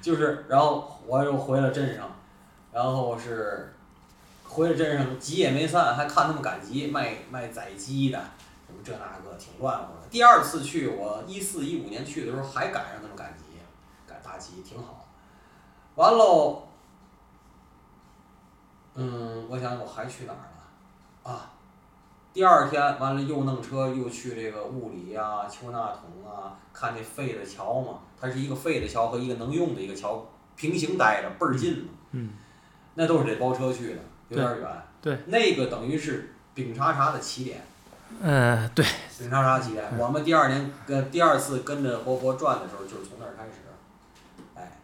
就是，然后我又回了镇上，然后是回了镇上，集也没散，还看他们赶集，卖卖宰鸡的，什么这那个挺乱乎的。第二次去，我一四一五年去的时候还赶上他们赶集，赶大集挺好。完喽，嗯，我想我还去哪儿了？啊。第二天完了又弄车又去这个物理呀、丘纳桶啊，看那废的桥嘛，它是一个废的桥和一个能用的一个桥平行待着，倍儿近嘛。嗯。那都是得包车去的，有点远。对。那个等于是丙察察的起点。嗯，对。丙察察起点，我们第二年跟第二次跟着活佛转的时候，就是从那儿开始。哎。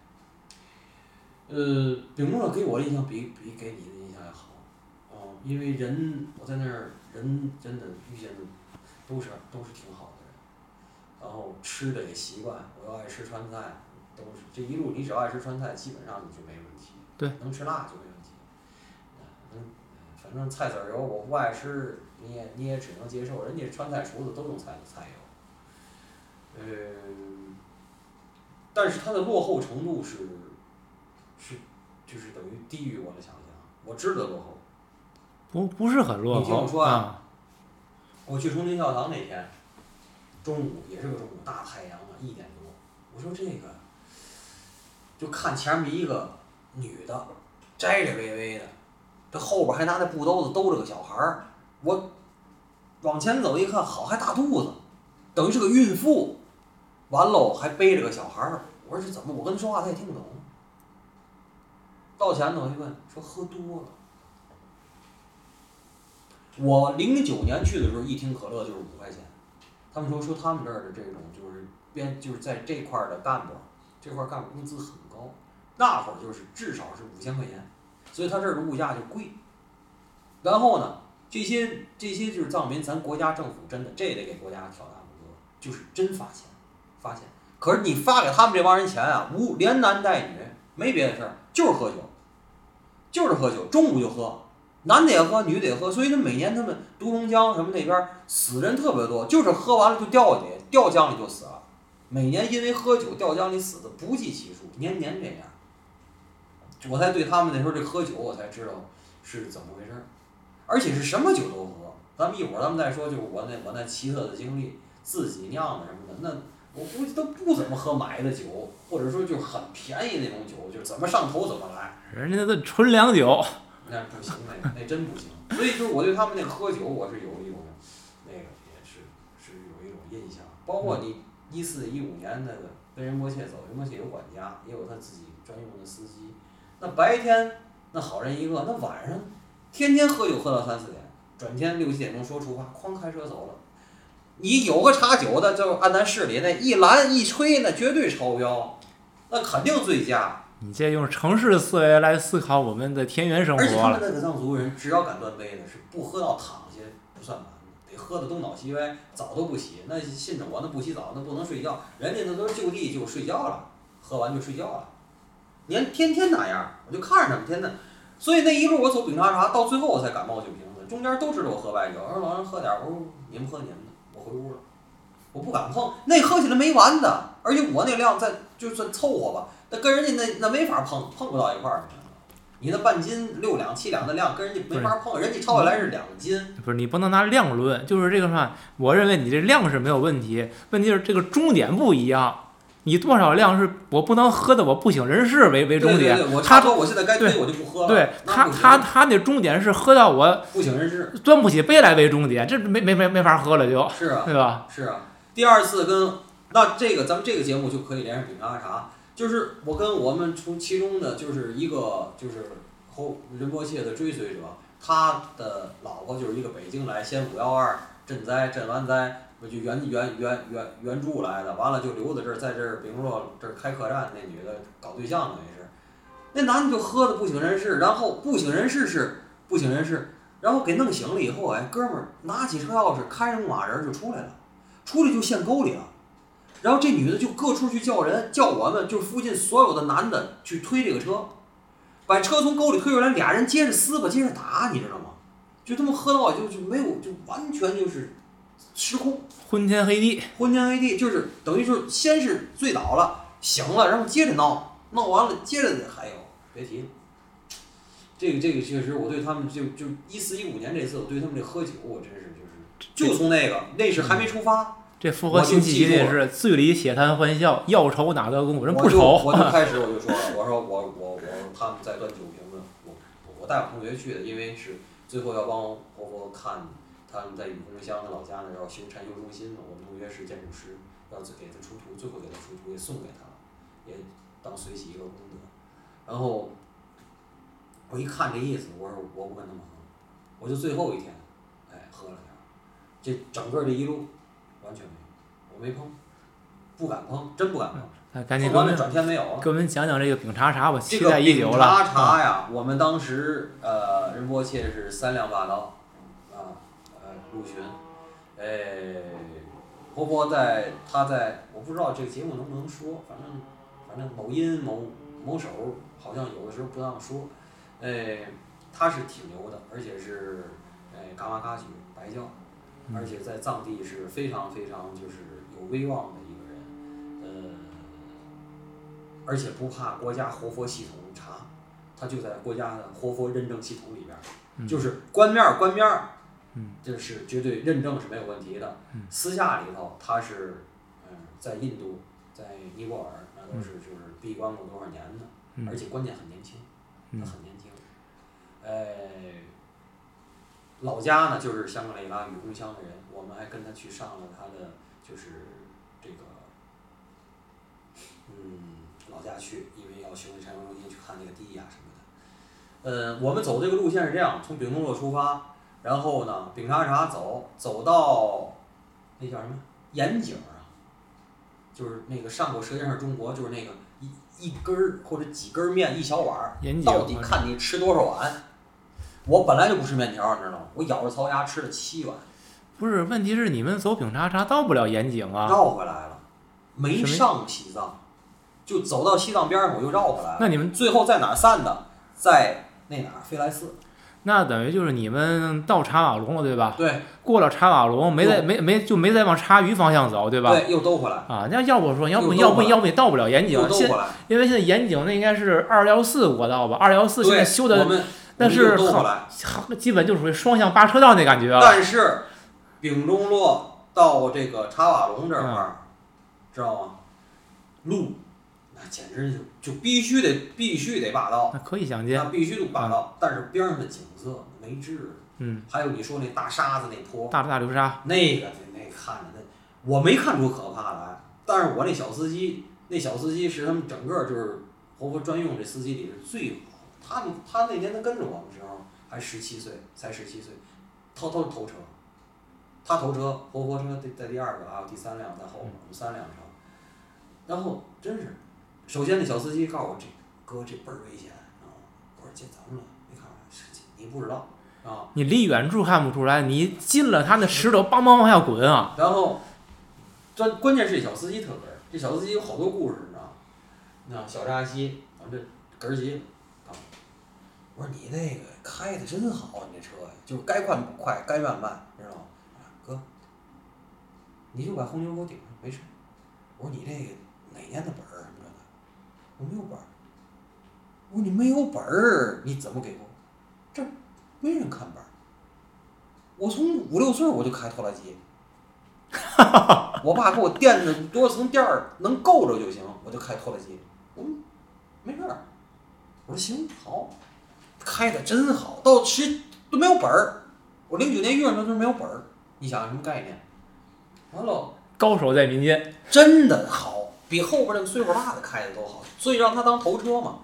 呃，丙中给我的印象比比给你的因为人我在那儿。人真的遇见的都是都是挺好的人，然后吃的也习惯，我又爱吃川菜，都是这一路你只要爱吃川菜，基本上你就没问题。对。能吃辣就没问题。嗯，反正菜籽油我不爱吃，你也你也只能接受，人家川菜厨子都用菜菜油。嗯。但是它的落后程度是，是，就是等于低于我的想象，我知道落后。不不是很落后。你听我说啊，我去崇明教堂那天，中午也是个中午，大太阳啊，一点多。我说这个，就看前面一个女的，摘摘微微的，这后边还拿那布兜子兜着个小孩儿。我往前走一看，好还大肚子，等于是个孕妇。完喽，还背着个小孩儿。我说这怎么？我跟他说话他也听不懂。到前头一问，说喝多了。我零九年去的时候，一听可乐就是五块钱。他们说说他们这儿的这种就是边就是在这块儿的干部，这块儿干部工资很高，那会儿就是至少是五千块钱，所以他这儿的物价就贵。然后呢，这些这些就是藏民，咱国家政府真的这得给国家挑大拇哥，就是真发钱，发钱。可是你发给他们这帮人钱啊，无连男带女，没别的事儿，就是喝酒，就是喝酒，中午就喝，男的也喝，女的也喝，所以他每年他们独龙江什么那边死人特别多，就是喝完了就掉下去，掉江里就死了。每年因为喝酒掉江里死的不计其数，年年这样。我才对他们那时候这喝酒，我才知道是怎么回事儿，而且是什么酒都喝。咱们一会儿咱们再说，就是我那我那奇特的经历，自己酿的什么的，那我估计都不怎么喝买的酒，或者说就很便宜那种酒，就怎么上头怎么来。人家都纯粮酒，那不行，那个那真不行。所以就是我对他们那个喝酒，我是有一种那个也是是有一种印象。包括你一四一五年那个跟仁波切走，仁波切有管家，也有他自己专用的司机。那白天那好人一个，那晚上天天喝酒喝到三四点，转天六七点钟说出发，哐开车走了。你有个查酒的，就按咱市里那一拦一吹，那绝对超标，那肯定醉驾。你这用城市思维来思考我们的田园生活而且。他们那个藏族人，只要敢端杯的，是不喝到躺下不算完，得喝的东倒西歪，澡都不洗。那信着我，那不洗澡，那不能睡觉。人家那都是就地就睡觉了，喝完就睡觉了。年天天那样，我就看着他们天天。所以那一路我走饼茶茶，到最后我才敢冒酒瓶子，中间都知道我喝白酒。我说老人喝点，我说你们喝你们的，我回屋了，我不敢碰。那喝起来没完的，而且我那量再就算凑合吧，那跟人家那那没法碰，碰不到一块儿去。你那半斤六两七两的量跟人家没法碰，人家抄下来是两斤。不是你不能拿量论，就是这个啥？我认为你这量是没有问题，问题是这个终点不一样。你多少量是我不能喝的，我不省人事为为终点。对对对，我他说我现在该推我就不喝了。对他他他那终点是喝到我不省人事。端不起杯来为终点，这没没没没法喝了就，是啊，对吧？是啊。第二次跟那这个咱们这个节目就可以连上饼茶茶，就是我跟我们从其中的就是一个就是后仁波切的追随者，他的老婆就是一个北京来先五幺二赈灾赈完灾。不就援援援援援助来的，完了就留在这儿，在这儿比如说这儿开客栈，那女的搞对象等于是，那男的就喝的不省人事，然后不省人事是不省人事，然后给弄醒了以后，哎，哥们儿拿起车钥匙开着牧马人就出来了，出来就陷沟里了，然后这女的就各处去叫人，叫我们就附近所有的男的去推这个车，把车从沟里推出来，俩人接着撕吧，接着打，你知道吗？就他妈喝到就就没有，就完全就是失控。昏天黑地，昏天黑地，就是等于说先是醉倒了，醒了，然后接着闹，闹完了接着还有，别提了。这个这个确实，我对他们就就一四一五年这次，我对他们这喝酒，我真是就是就从那个那是还没出发，这符合辛弃疾的是“醉里且谈欢笑，要愁哪得功夫，人不愁我就 [LAUGHS] 开始我就说了，我说我我我他们在端酒瓶子，我我带我同学去的，因为是最后要帮活佛看他们在雨宫乡他老家那儿要修禅修中心嘛，我们同学是建筑师，要给他出图，最后给他出图也送给他了，也当随喜一个功德。然后我一看这意思，我说我不跟他们喝，我就最后一天，哎，喝了点儿，这整个这一路完全没有，我没碰，不敢碰，真不敢碰。哎赶紧给我们转天没有了。给我们讲讲这个饼茶茶，吧期这个待已久饼了。啊茶茶呀，我们当时呃仁波切是三辆霸道，啊呃陆巡，哎，活佛在他在我不知道这个节目能不能说，反正反正某音某某手好像有的时候不让说，哎，他是挺牛的，而且是哎嘎玛嘎举白教，而且在藏地是非常非常就是有威望的一个人，呃，而且不怕国家活佛系统查，他就在国家的活佛认证系统里边就是官面儿官面儿，嗯，这是绝对认证是没有问题的。嗯。私下里头他是，嗯，在印度，在尼泊尔，那都是就是闭关过多少年的，嗯。而且关键很年轻，他嗯很年轻，哎，老家呢就是香格里拉与故乡的人，我们还跟他去上了他的就是这个，嗯，老家去，因为要巡回禅修中心去看那个地呀、什么的。呃，我们走这个路线是这样，从丙东洛出发，然后呢，丙察察走，走到那叫什么盐井啊，就是那个上过《舌尖上中国》，就是那个一一根儿或者几根儿面一小碗儿，到底看你吃多少碗。我本来就不吃面条，你知道吗？我咬着槽牙吃了七碗，不是，问题是你们走饼叉叉到不了盐井啊。绕回来了，没上西藏，就走到西藏边上我又绕回来了。那你们最后在哪儿散的？在那哪儿？飞来寺。那等于就是你们到茶瓦龙了，对吧？对过了茶瓦龙，没再没没就没再往茶余方向走，对吧？对，又兜回来，啊，那要不说，要不要不要不你到不了盐井又，兜现回来。因为现在盐井那应该是二幺四国道吧？二幺四现在，修的我们但是好来。好基本就属于双向八车道那感觉了。但是，丙中洛到这个查瓦龙这块儿，知道吗？路，那简直就就必须得必须得霸道，那可以想见，那必须得霸道。但是边上的景色没治，嗯，还有你说那大沙子那坡，大大流沙，那个那那看着那，我没看出可怕来，但是我那小司机，那小司机是他们整个就是活佛专用这司机里是最。他们他那年他跟着我们的时候还十七岁，才十七岁，偷偷头车，他头车，活活车在在第二个，还有第三辆在后面，我们三辆车。然后真是，首先那小司机告诉我这哥这倍儿危险啊！我说这怎么了？没看你不知道啊？你离远处看不出来，你进了，他那石头梆梆往下滚啊！然后，这关键是这小司机特哏儿，这小司机有好多故事，你知道吗？那小扎西，咱们这哏儿急了，啊，我说你那个开的真好，你这车呀，就是该快快，该慢慢，知道吗？啊哥，你就把红牛给我顶上，没事。我说你这个哪年的本儿什么的？我没有本儿。我说你没有本儿，你怎么给我？这没人看本儿。我从五六岁我就开拖拉机。[LAUGHS] 我爸给我垫着多少层垫儿能够着就行，我就开拖拉机。我说没事儿，我说行好，开的真好，到十都没有本儿。我零九年遇上他就是没有本儿，你想什么概念？完了，高手在民间，真的好，比后边那个岁数大的开的都好，所以让他当头车嘛。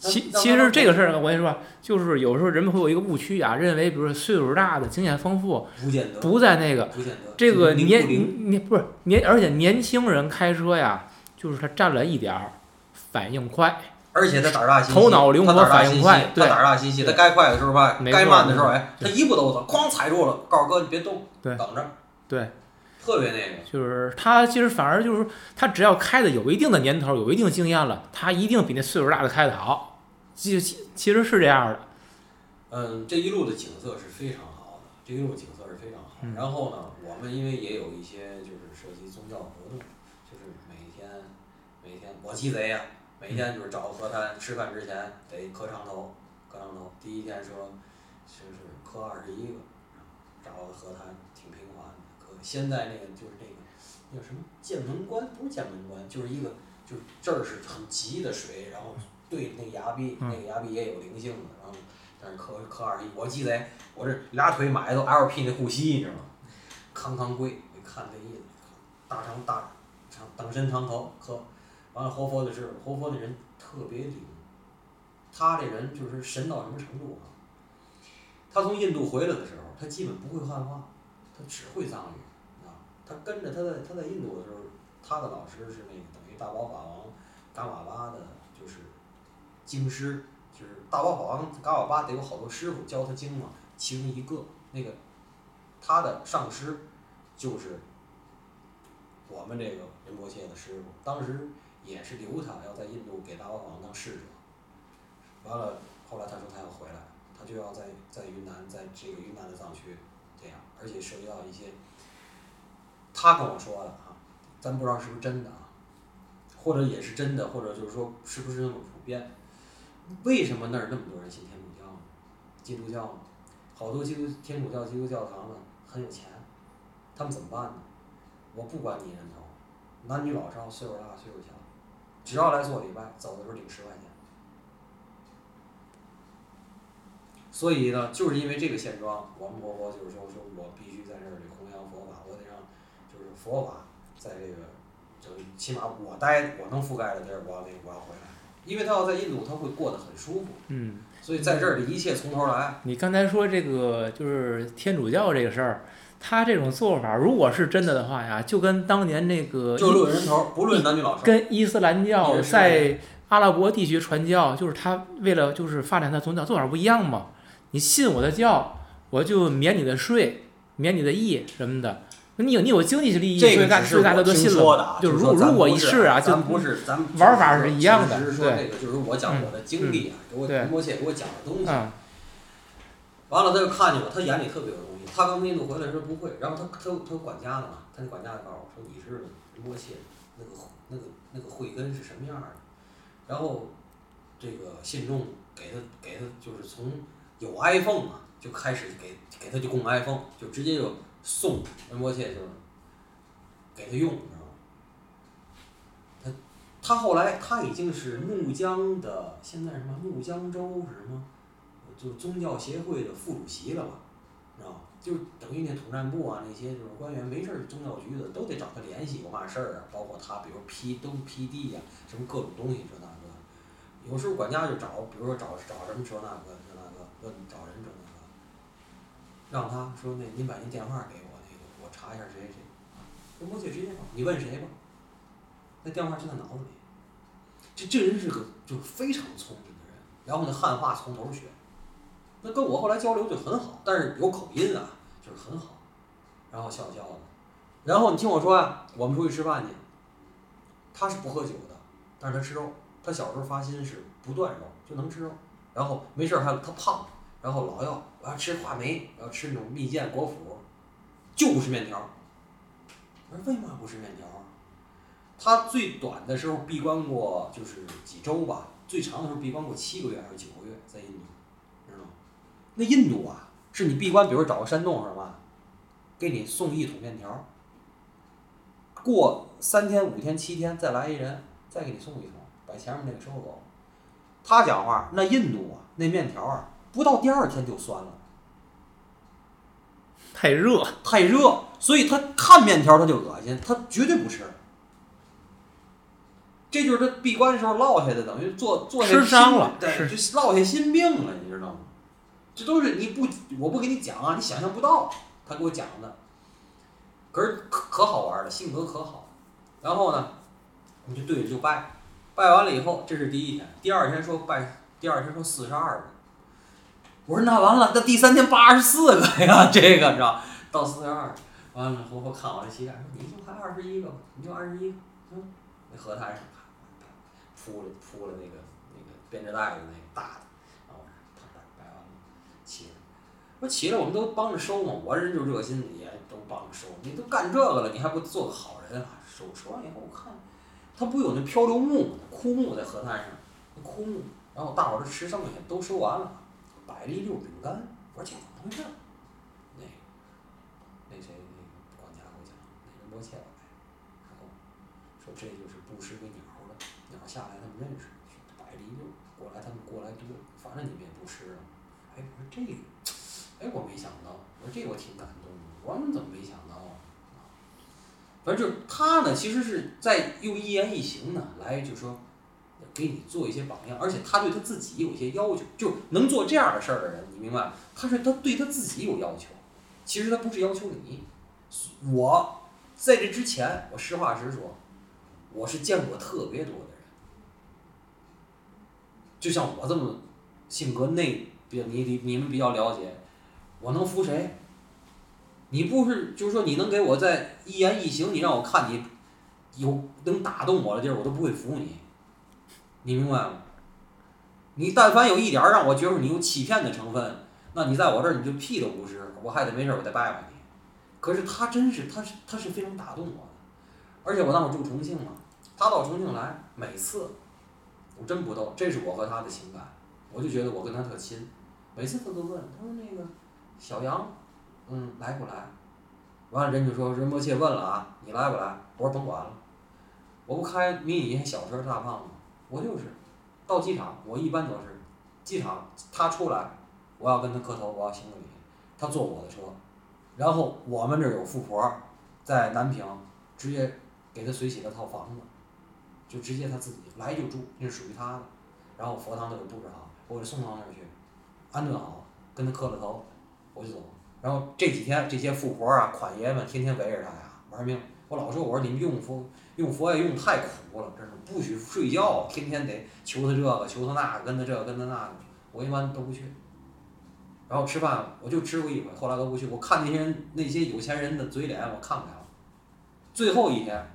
其其实这个事儿，我跟你说，就是有时候人们会有一个误区啊，认为比如说岁数大的、经验丰富，不见得，不在那个不见得。这个年年不是年，而且年轻人开车呀，就是他占了一点儿反应快，而且他胆儿大心细，头脑灵活反应快他胆儿大心细，他该快的时候快，该慢的时候哎，他一步都走，哐踩住了，告诉哥你别动，对。等着，对，特别那个。就是他其实反而就是他只要开的有一定的年头，有一定经验了，他一定比那岁数大的开的好。其其其实是这样的，嗯，这一路的景色是非常好的，这一路景色是非常好。嗯。然后呢，我们因为也有一些就是涉及宗教活动，就是每天每天我鸡贼呀、每天就是找个河滩，吃饭之前得磕长头，磕长头。第一天说就是磕二十一个，找个河滩挺平缓的磕。现在那个就是那个那个什么剑门关，不是剑门关，就是一个就是这儿是很急的水，然后对那崖壁，那个崖壁也有灵性的，然后但是磕磕二十一，我鸡贼，我这俩腿买的都 LP 那护膝，你知道吗？康康贵，我一看这意思，大长大长等身长头磕，完了活佛的是活佛的人特别灵，他这人就是神到什么程度啊？他从印度回来的时候，他基本不会汉话，他只会藏语啊。他跟着他在他在印度的时候，他的老师是那个等于大宝法王噶瓦巴的，就是经师，就是大宝法王噶瓦巴得有好多师傅教他经嘛，其中一个那个他的上师就是我们这个仁波切的师傅，当时也是留他要在印度给大宝法王当侍者，完了后来他说他要回来，他就要在在云南，在这个云南的藏区这样，而且涉及到一些他跟我说的啊，咱不知道是不是真的啊，或者也是真的，或者就是说是不是那么普遍？为什么那儿那么多人信天主教呢？基督教呢？好多基督天主教、基督教堂呢很有钱，他们怎么办呢？我不管你人头，男女老少，岁数大岁数小，只要来做礼拜，走的时候领十块钱。所以呢，就是因为这个现状，我们活佛就是说，说我必须在这里弘扬佛法，我得让就是佛法在这个，就是起码我待我能覆盖的地儿，我要那个我要回来，因为他要在印度，他会过得很舒服，嗯。所以在这儿的一切从头来。你刚才说这个就是天主教这个事儿，他这种做法，如果是真的的话呀，就跟当年那个就论人头，不论男女老少。跟伊斯兰教在阿拉伯地区传教，就是他为了就是发展他宗教做法不一样嘛。你信我的教，我就免你的税，免你的役什么的。你有你有经济利益，这所以大个只是我所以大家都信了。就就是如如果一试啊，就咱不是咱们玩法是一样的只是说这对个，就是我讲我的经历啊，给我对仁波切给我讲的东西。嗯完了，他就看见我，他眼里特别有东西。他刚印度回来时候不会，然后他他他管家的嘛，他那管家就告诉我说你是仁波切那个那个那个慧根是什么样的，然后这个信众给他给他就是从有 iPhone 啊就开始给给他就供 iPhone，就直接就送仁波切就给他用，你知道吗？他他后来他已经是怒江的现在什么怒江州是什么？就宗教协会的副主席了吧，就等于那统战部啊那些就是官员没事儿，宗教局的都得找他联系有嘛事儿啊，包括他比如批都批地呀、什么各种东西这那个，有时候管家就找，比如说找找什么这那个这那个问找人这那个，让他说那您把您电话给我，那个我查一下谁谁谁，仁波切直接你问谁吧，那电话就在脑子里。这这人是个就非常聪明的人，然后呢汉话从头学。那跟我后来交流就很好，但是有口音啊，就是很好，然后笑笑的。然后你听我说啊，我们出去吃饭去，他是不喝酒的，但是他吃肉。他小时候发心是不断肉，就能吃肉。然后没事还他胖，然后老要我要吃话梅，我要吃那种蜜饯果脯，就不吃面条。我说为嘛不吃面条啊？他最短的时候闭关过就是几周吧，最长的时候闭关过七个月还是九个月，在印度。那印度啊，是你闭关，比如找个山洞是吧，给你送一桶面条，过三天、五天、七天再来一人，再给你送一桶，把前面那个收走。他讲话，那印度啊，那面条啊，不到第二天就酸了，太热，太热，所以他看面条他就恶心，他绝对不吃。这就是他闭关的时候落下的，等于做做下吃伤了对，就落下心病了，你知道吗？这都是你不我不给你讲啊，你想象不到，他给我讲的。可是可可好玩了，性格可好。然后呢，你就对着就拜，拜完了以后，这是第一天，第二天说拜，第二天说四十二个。我说那完了，那第三天八十四个呀，这个你知道，到四十二，完了活活看我这膝盖，说你就还二十一个吧，你就二十一个，行。那河滩上铺了铺了那个那个编织袋子那个大的，起来，我说起来我们都帮着收嘛，我人就热心，也都帮着收，你都干这个了，你还不做个好人啊？收收完以后我看，他不有那漂流木吗？枯木在河滩上，那枯木，然后大伙儿都吃剩下都收完了，摆了一溜饼干，我说这怎么回事？那那谁那个管家给我讲，那仁波切来，然后说这就是布施给鸟儿的，鸟儿下来他们认识，摆了一溜过来他们过来多，反正你别。这，哎，我没想到，我说这我挺感动的，我们怎么没想到啊？反正就是他呢，其实是在用一言一行呢来，就说给你做一些榜样，而且他对他自己有一些要求，就能做这样的事儿的人，你明白？他是他对他自己有要求，其实他不是要求你。我在这之前，我实话实说，我是见过特别多的人，就像我这么性格内，比你你你们比较了解，我能服谁？你不是就是说你能给我在一言一行，你让我看你有能打动我的地儿，我都不会服你，你明白吗？你但凡有一点儿让我觉得你有欺骗的成分，那你在我这儿你就屁都不是，我还得没事儿我得拜拜你。可是他真是，他是他是非常打动我的，而且我当时住重庆嘛，他到重庆来，每次我真不逗，这是我和他的情感，我就觉得我跟他特亲，每次他都问，他说那个小杨，嗯，来不来？完了人就说仁波切问了啊，你来不来？我说甭管了，我不开迷你小车大胖子？我就是到机场，我一般都是机场他出来，我要跟他磕头，我要行个礼，他坐我的车。然后我们这儿有富婆，在南平直接给他随喜了套房子，就直接他自己来就住，那是属于他的。然后佛堂都给布置好，我给送到那儿去，安顿好，跟他磕了头，我就走。然后这几天这些富婆啊、款爷们天天围着他呀玩命。我老说我说你们用佛用佛也用太苦了，真的不许睡觉，天天得求他这个求他那个，跟他这个跟他那个，我一般都不去。然后吃饭我就吃过一回，后来都不去。我看那些人那些有钱人的嘴脸，我看不了。最后一天，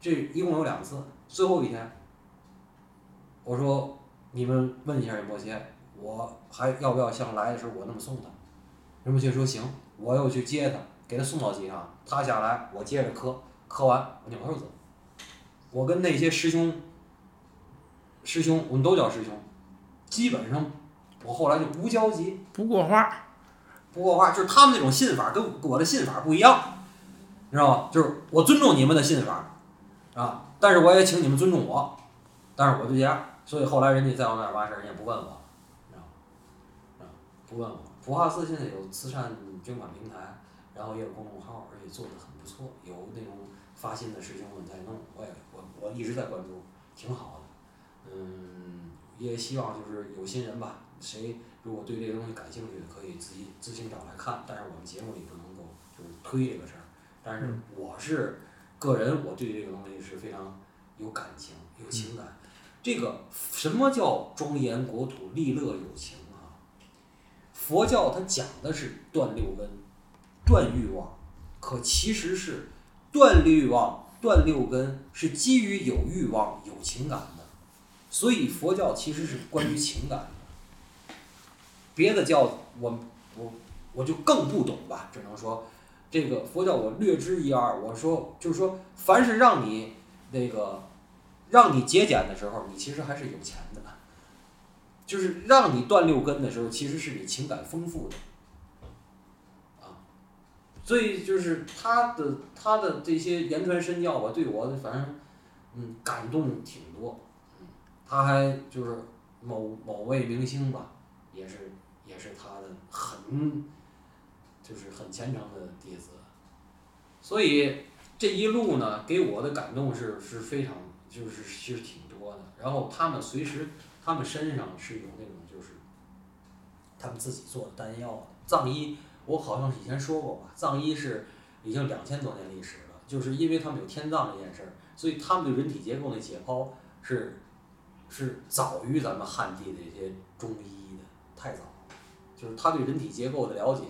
这一共有两次，最后一天，我说你们问一下任伯谦，我还要不要像来的时候我那么送他？任伯谦说行，我又去接他，给他送到机场，他下来我接着磕，磕完我扭头走。我跟那些师兄，师兄我们都叫师兄，基本上我后来就无交集。不过话，不过话，就是他们那种信法跟我的信法不一样，你知道吧？就是我尊重你们的信法，啊，但是我也请你们尊重我，但是我就这样，所以后来人家在我那儿办事儿，人家不问我，不问我。普化寺现在有慈善捐款平台，然后也有公众号，而且做的很不错，有那种发心的师兄们在弄，我也我我一直在关注，挺好的。嗯，也希望就是有心人吧，谁如果对这个东西感兴趣的，可以自己自行找来看。但是我们节目里不能够就是推这个事儿。但是我是个人，我对这个东西是非常有感情、有情感。这个什么叫庄严国土、利乐有情啊？佛教它讲的是断六根、断欲望，可其实是断欲望、断六根是基于有欲望、有情感的。所以佛教其实是关于情感的。别的教我我我就更不懂吧，只能说这个佛教我略知一二。我说就是说，凡是让你那个让你节俭的时候，你其实还是有钱的。就是让你断六根的时候，其实是你情感丰富的。啊，所以就是他的他的这些言传身教吧，对我反正嗯感动挺多。他还就是某某位明星吧，也是也是他的很就是很虔诚的弟子。所以这一路呢，给我的感动是是非常就是其实挺多的。然后他们随时。他们身上是有那种就是，他们自己做的丹药的藏医，我好像以前说过吧，藏医是已经两千多年历史了，就是因为他们有天葬这件事儿，所以他们对人体结构的解剖是是早于咱们汉地的这些中医的，太早，就是他对人体结构的了解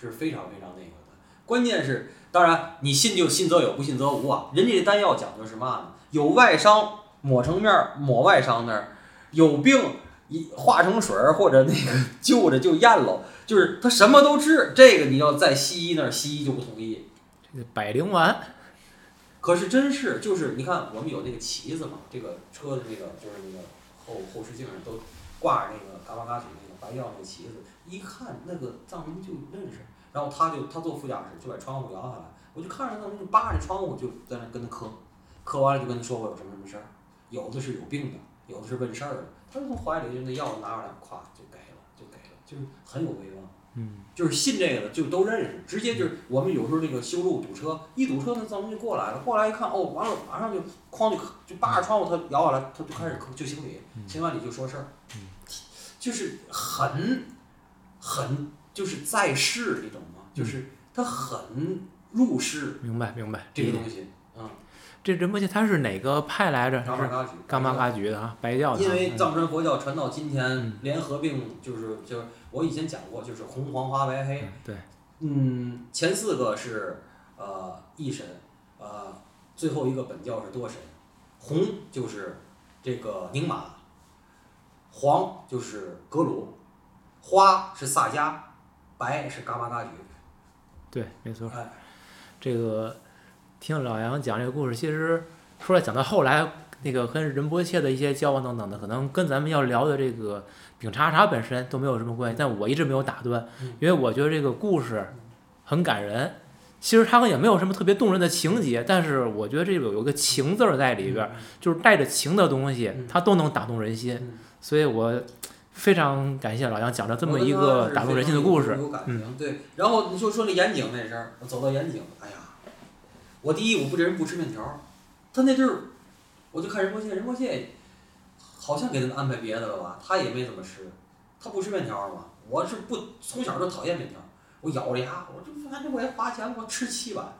是非常非常那个的。关键是，当然你信就信则有，不信则无啊。人家这丹药讲究是嘛呢？有外伤抹成面儿，抹外伤那儿。有病一化成水儿或者那个 [LAUGHS] 就着就咽喽，就是他什么都治。这个你要在西医那儿，西医就不同意。这个百灵丸，可是真是就是你看我们有那个旗子嘛，这个车的那个就是那个后后视镜上都挂着那个嘎巴嘎曲那个白药那个旗子，一看那个藏民就认识。然后他就他坐副驾驶就把窗户摇下来，我就看着藏民就扒着窗户就在那跟他磕，磕完了就跟他说我有什么什么事儿，有的是有病的。有的是问事儿的，他就从怀里就那药拿出来，咵就给了，就给了，就是很有威望。嗯，就是信这个的就都认识，直接就是我们有时候那个修路堵车，一堵车他咱们就过来了，过来一看哦，完了马上就哐就就扒着窗户，他摇下来，他就开始就行礼，行完礼就说事儿，[SNIFFS] 就是很很就是在世，你懂吗？就是他很入世。明白明白。这个东西。这仁波切他是哪个派来着？噶玛噶举，噶玛噶举的啊，白教的。因为藏传佛教传到今天，联合并就是就是我以前讲过，就是红黄花白黑。对。嗯，前四个是呃一神，呃最后一个本教是多神。红就是这个宁玛，黄就是格鲁，花是萨迦，白是噶玛噶举。对，没错。哎，这个。听老杨讲这个故事，其实说来讲到后来，那个跟仁波切的一些交往等等的，可能跟咱们要聊的这个饼茶茶本身都没有什么关系。但我一直没有打断，因为我觉得这个故事很感人。其实它也没有什么特别动人的情节，但是我觉得这个有个情字在里边，就是带着情的东西，它都能打动人心。所以我非常感谢老杨讲了这么一个打动人心的故事。嗯，对。然后你就说那眼井那事儿，我走到眼井，哎呀。我第一，我不这人不吃面条他那阵儿，我就看仁波切，仁波切好像给他安排别的了吧，他也没怎么吃，他不吃面条嘛。我是不从小就讨厌面条我咬着牙，我这反正我也花钱，我吃七碗。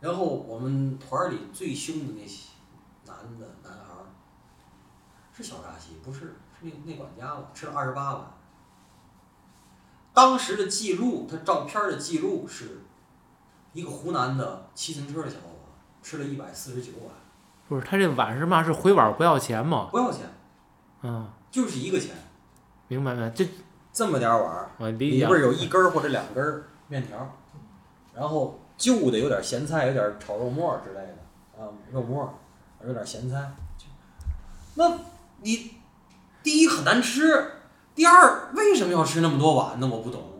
然后我们团里最凶的那些男的男孩儿，是小扎西，不是是那那管家吧？吃了二十八碗。当时的记录，他照片的记录是，一个湖南的骑自行车的小伙子吃了一百四十九碗，不是他这碗是嘛？是回碗不要钱吗？不要钱，嗯，就是一个钱，明白没？这这么点儿碗儿，我理解里边儿有一根儿或者两根儿面条儿，然后就的有点儿咸菜，有点儿炒肉末之类的，啊，肉末儿，有点儿咸菜。就那你第一很难吃，第二为什么要吃那么多碗呢？我不懂。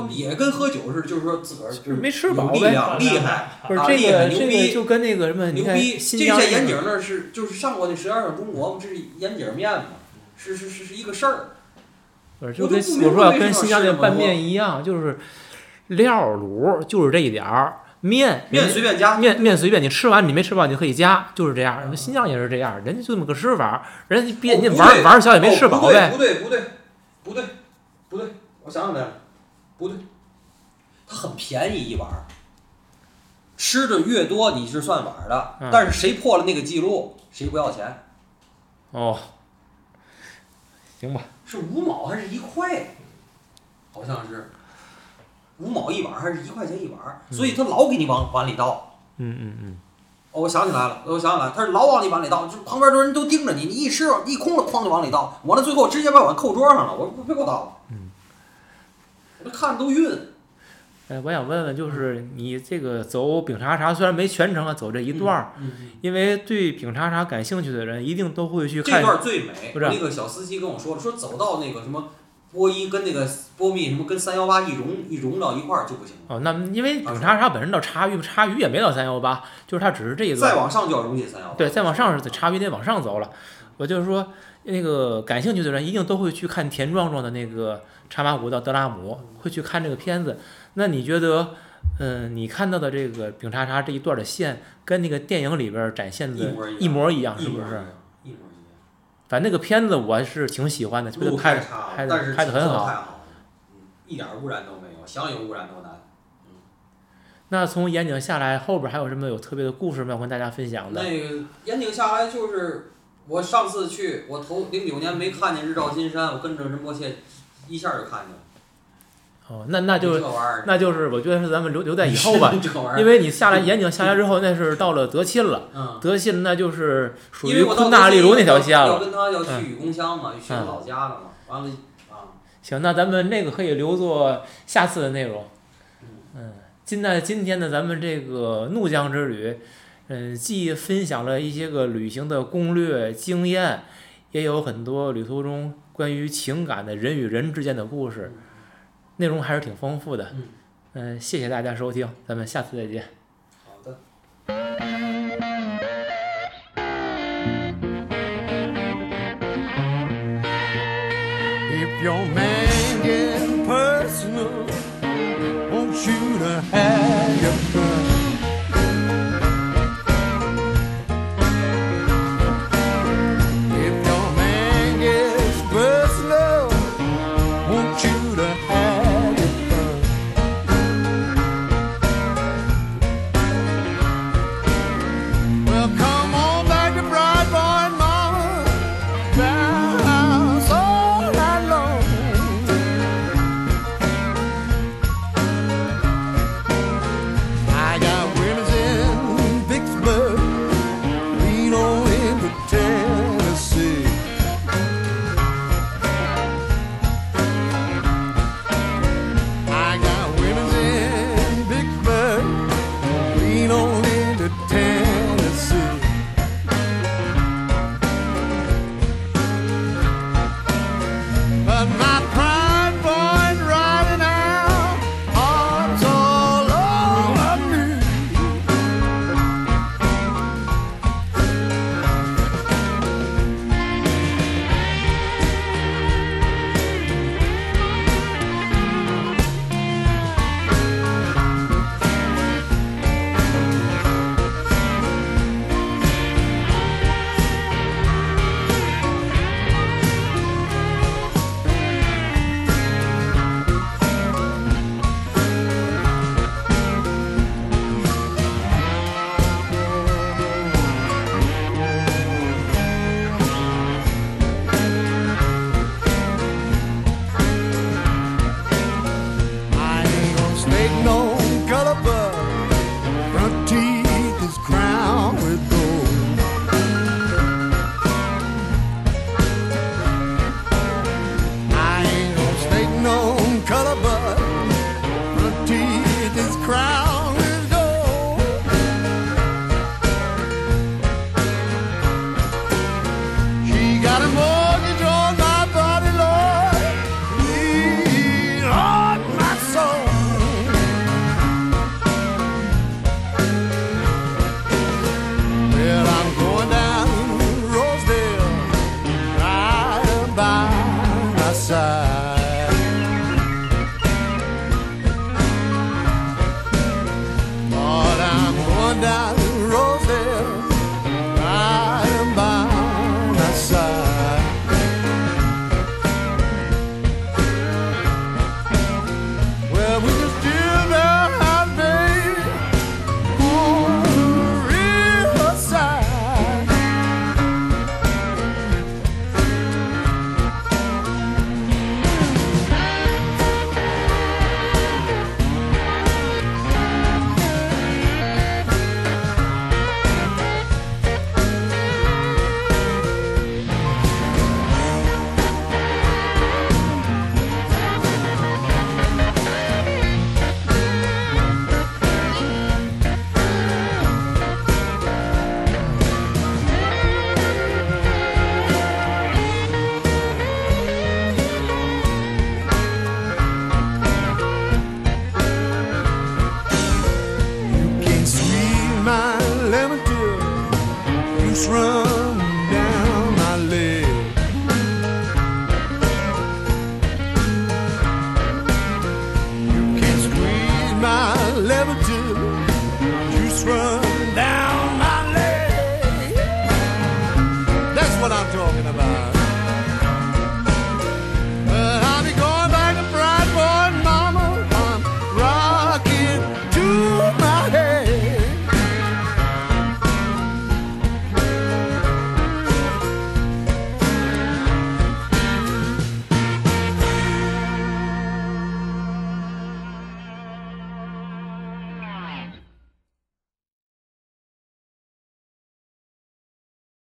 他们也跟喝酒似的，就是说自个儿就是没吃饱呗厉害，不是这个这个就跟那个什么，牛逼！这在岩井那儿是就是上过那《舌尖上中国》嘛，这是岩井面嘛，是是是是一个事儿。不是就跟我说跟新疆那拌面一样，就是料儿卤就是这一点儿，面面随便加，面面随便你吃完，你没吃饱你可以加，就是这样。新疆也是这样，人家就这么个吃法，人家别人家哦不对玩玩儿小也没吃饱哦呗。不对不对不对不对不对，我想想来了，不对，它很便宜一碗儿，吃的越多你是算碗儿的，嗯但是谁破了那个记录，谁不要钱，哦，行吧，是五毛还是一块？好像是五毛一碗儿还是一块钱一碗儿，所以他老给你往碗里倒。嗯嗯嗯，哦，我想起来了，我想起来了，他是老往你碗里倒，就旁边的人都盯着你，你一吃一空了，哐就往里倒，我那最后直接把碗扣桌上了，我说别给我倒了，看都晕，哎，我想问问，就是你这个走丙察察，虽然没全程啊，走这一段儿，嗯，因为对丙察察感兴趣的人，一定都会去看。这段最美，不是那个小司机跟我说了，说走到那个什么波一跟那个波密什么跟三幺八一融一融到一块儿就不行了，哦，那因为丙察察本身到察隅，察隅也没到三幺八，就是它只是这一段。再往上就要融进三幺八，对，再往上是察隅得往上走了。我就是说，那个感兴趣的人一定都会去看田壮壮的那个茶马古道德拉姆，会去看这个片子。那你觉得，嗯，你看到的这个丙察察这一段的线，跟那个电影里边展现的一模一样是不是？，一模一样。反正那个片子我是挺喜欢的，觉得路拍太差了，拍的但是拍的很好。一点污染都没有，想有污染都难。那从岩井下来，后边还有什么有特别的故事没有跟大家分享的？那个岩井下来就是我上次去，我头零九年没看见日照金山，我跟着仁波切一下就看见了。哦，那那就那就是我觉得是咱们留留在以后吧，[LAUGHS] 因为你下来岩井下来之后，那是到了德钦了。嗯，德钦那就是属于昆大丽如那条线要了。跟他要嗯去雨宫乡嘛，去我老家了嘛，完了啊，行，那咱们那个可以留作下次的内容。嗯，今那今天的，咱们这个怒江之旅，嗯，既分享了一些个旅行的攻略经验，也有很多旅途中关于情感的人与人之间的故事，内容还是挺丰富的。嗯嗯，谢谢大家收听，咱们下次再见。好的。If your man personal, won't you to have your fun.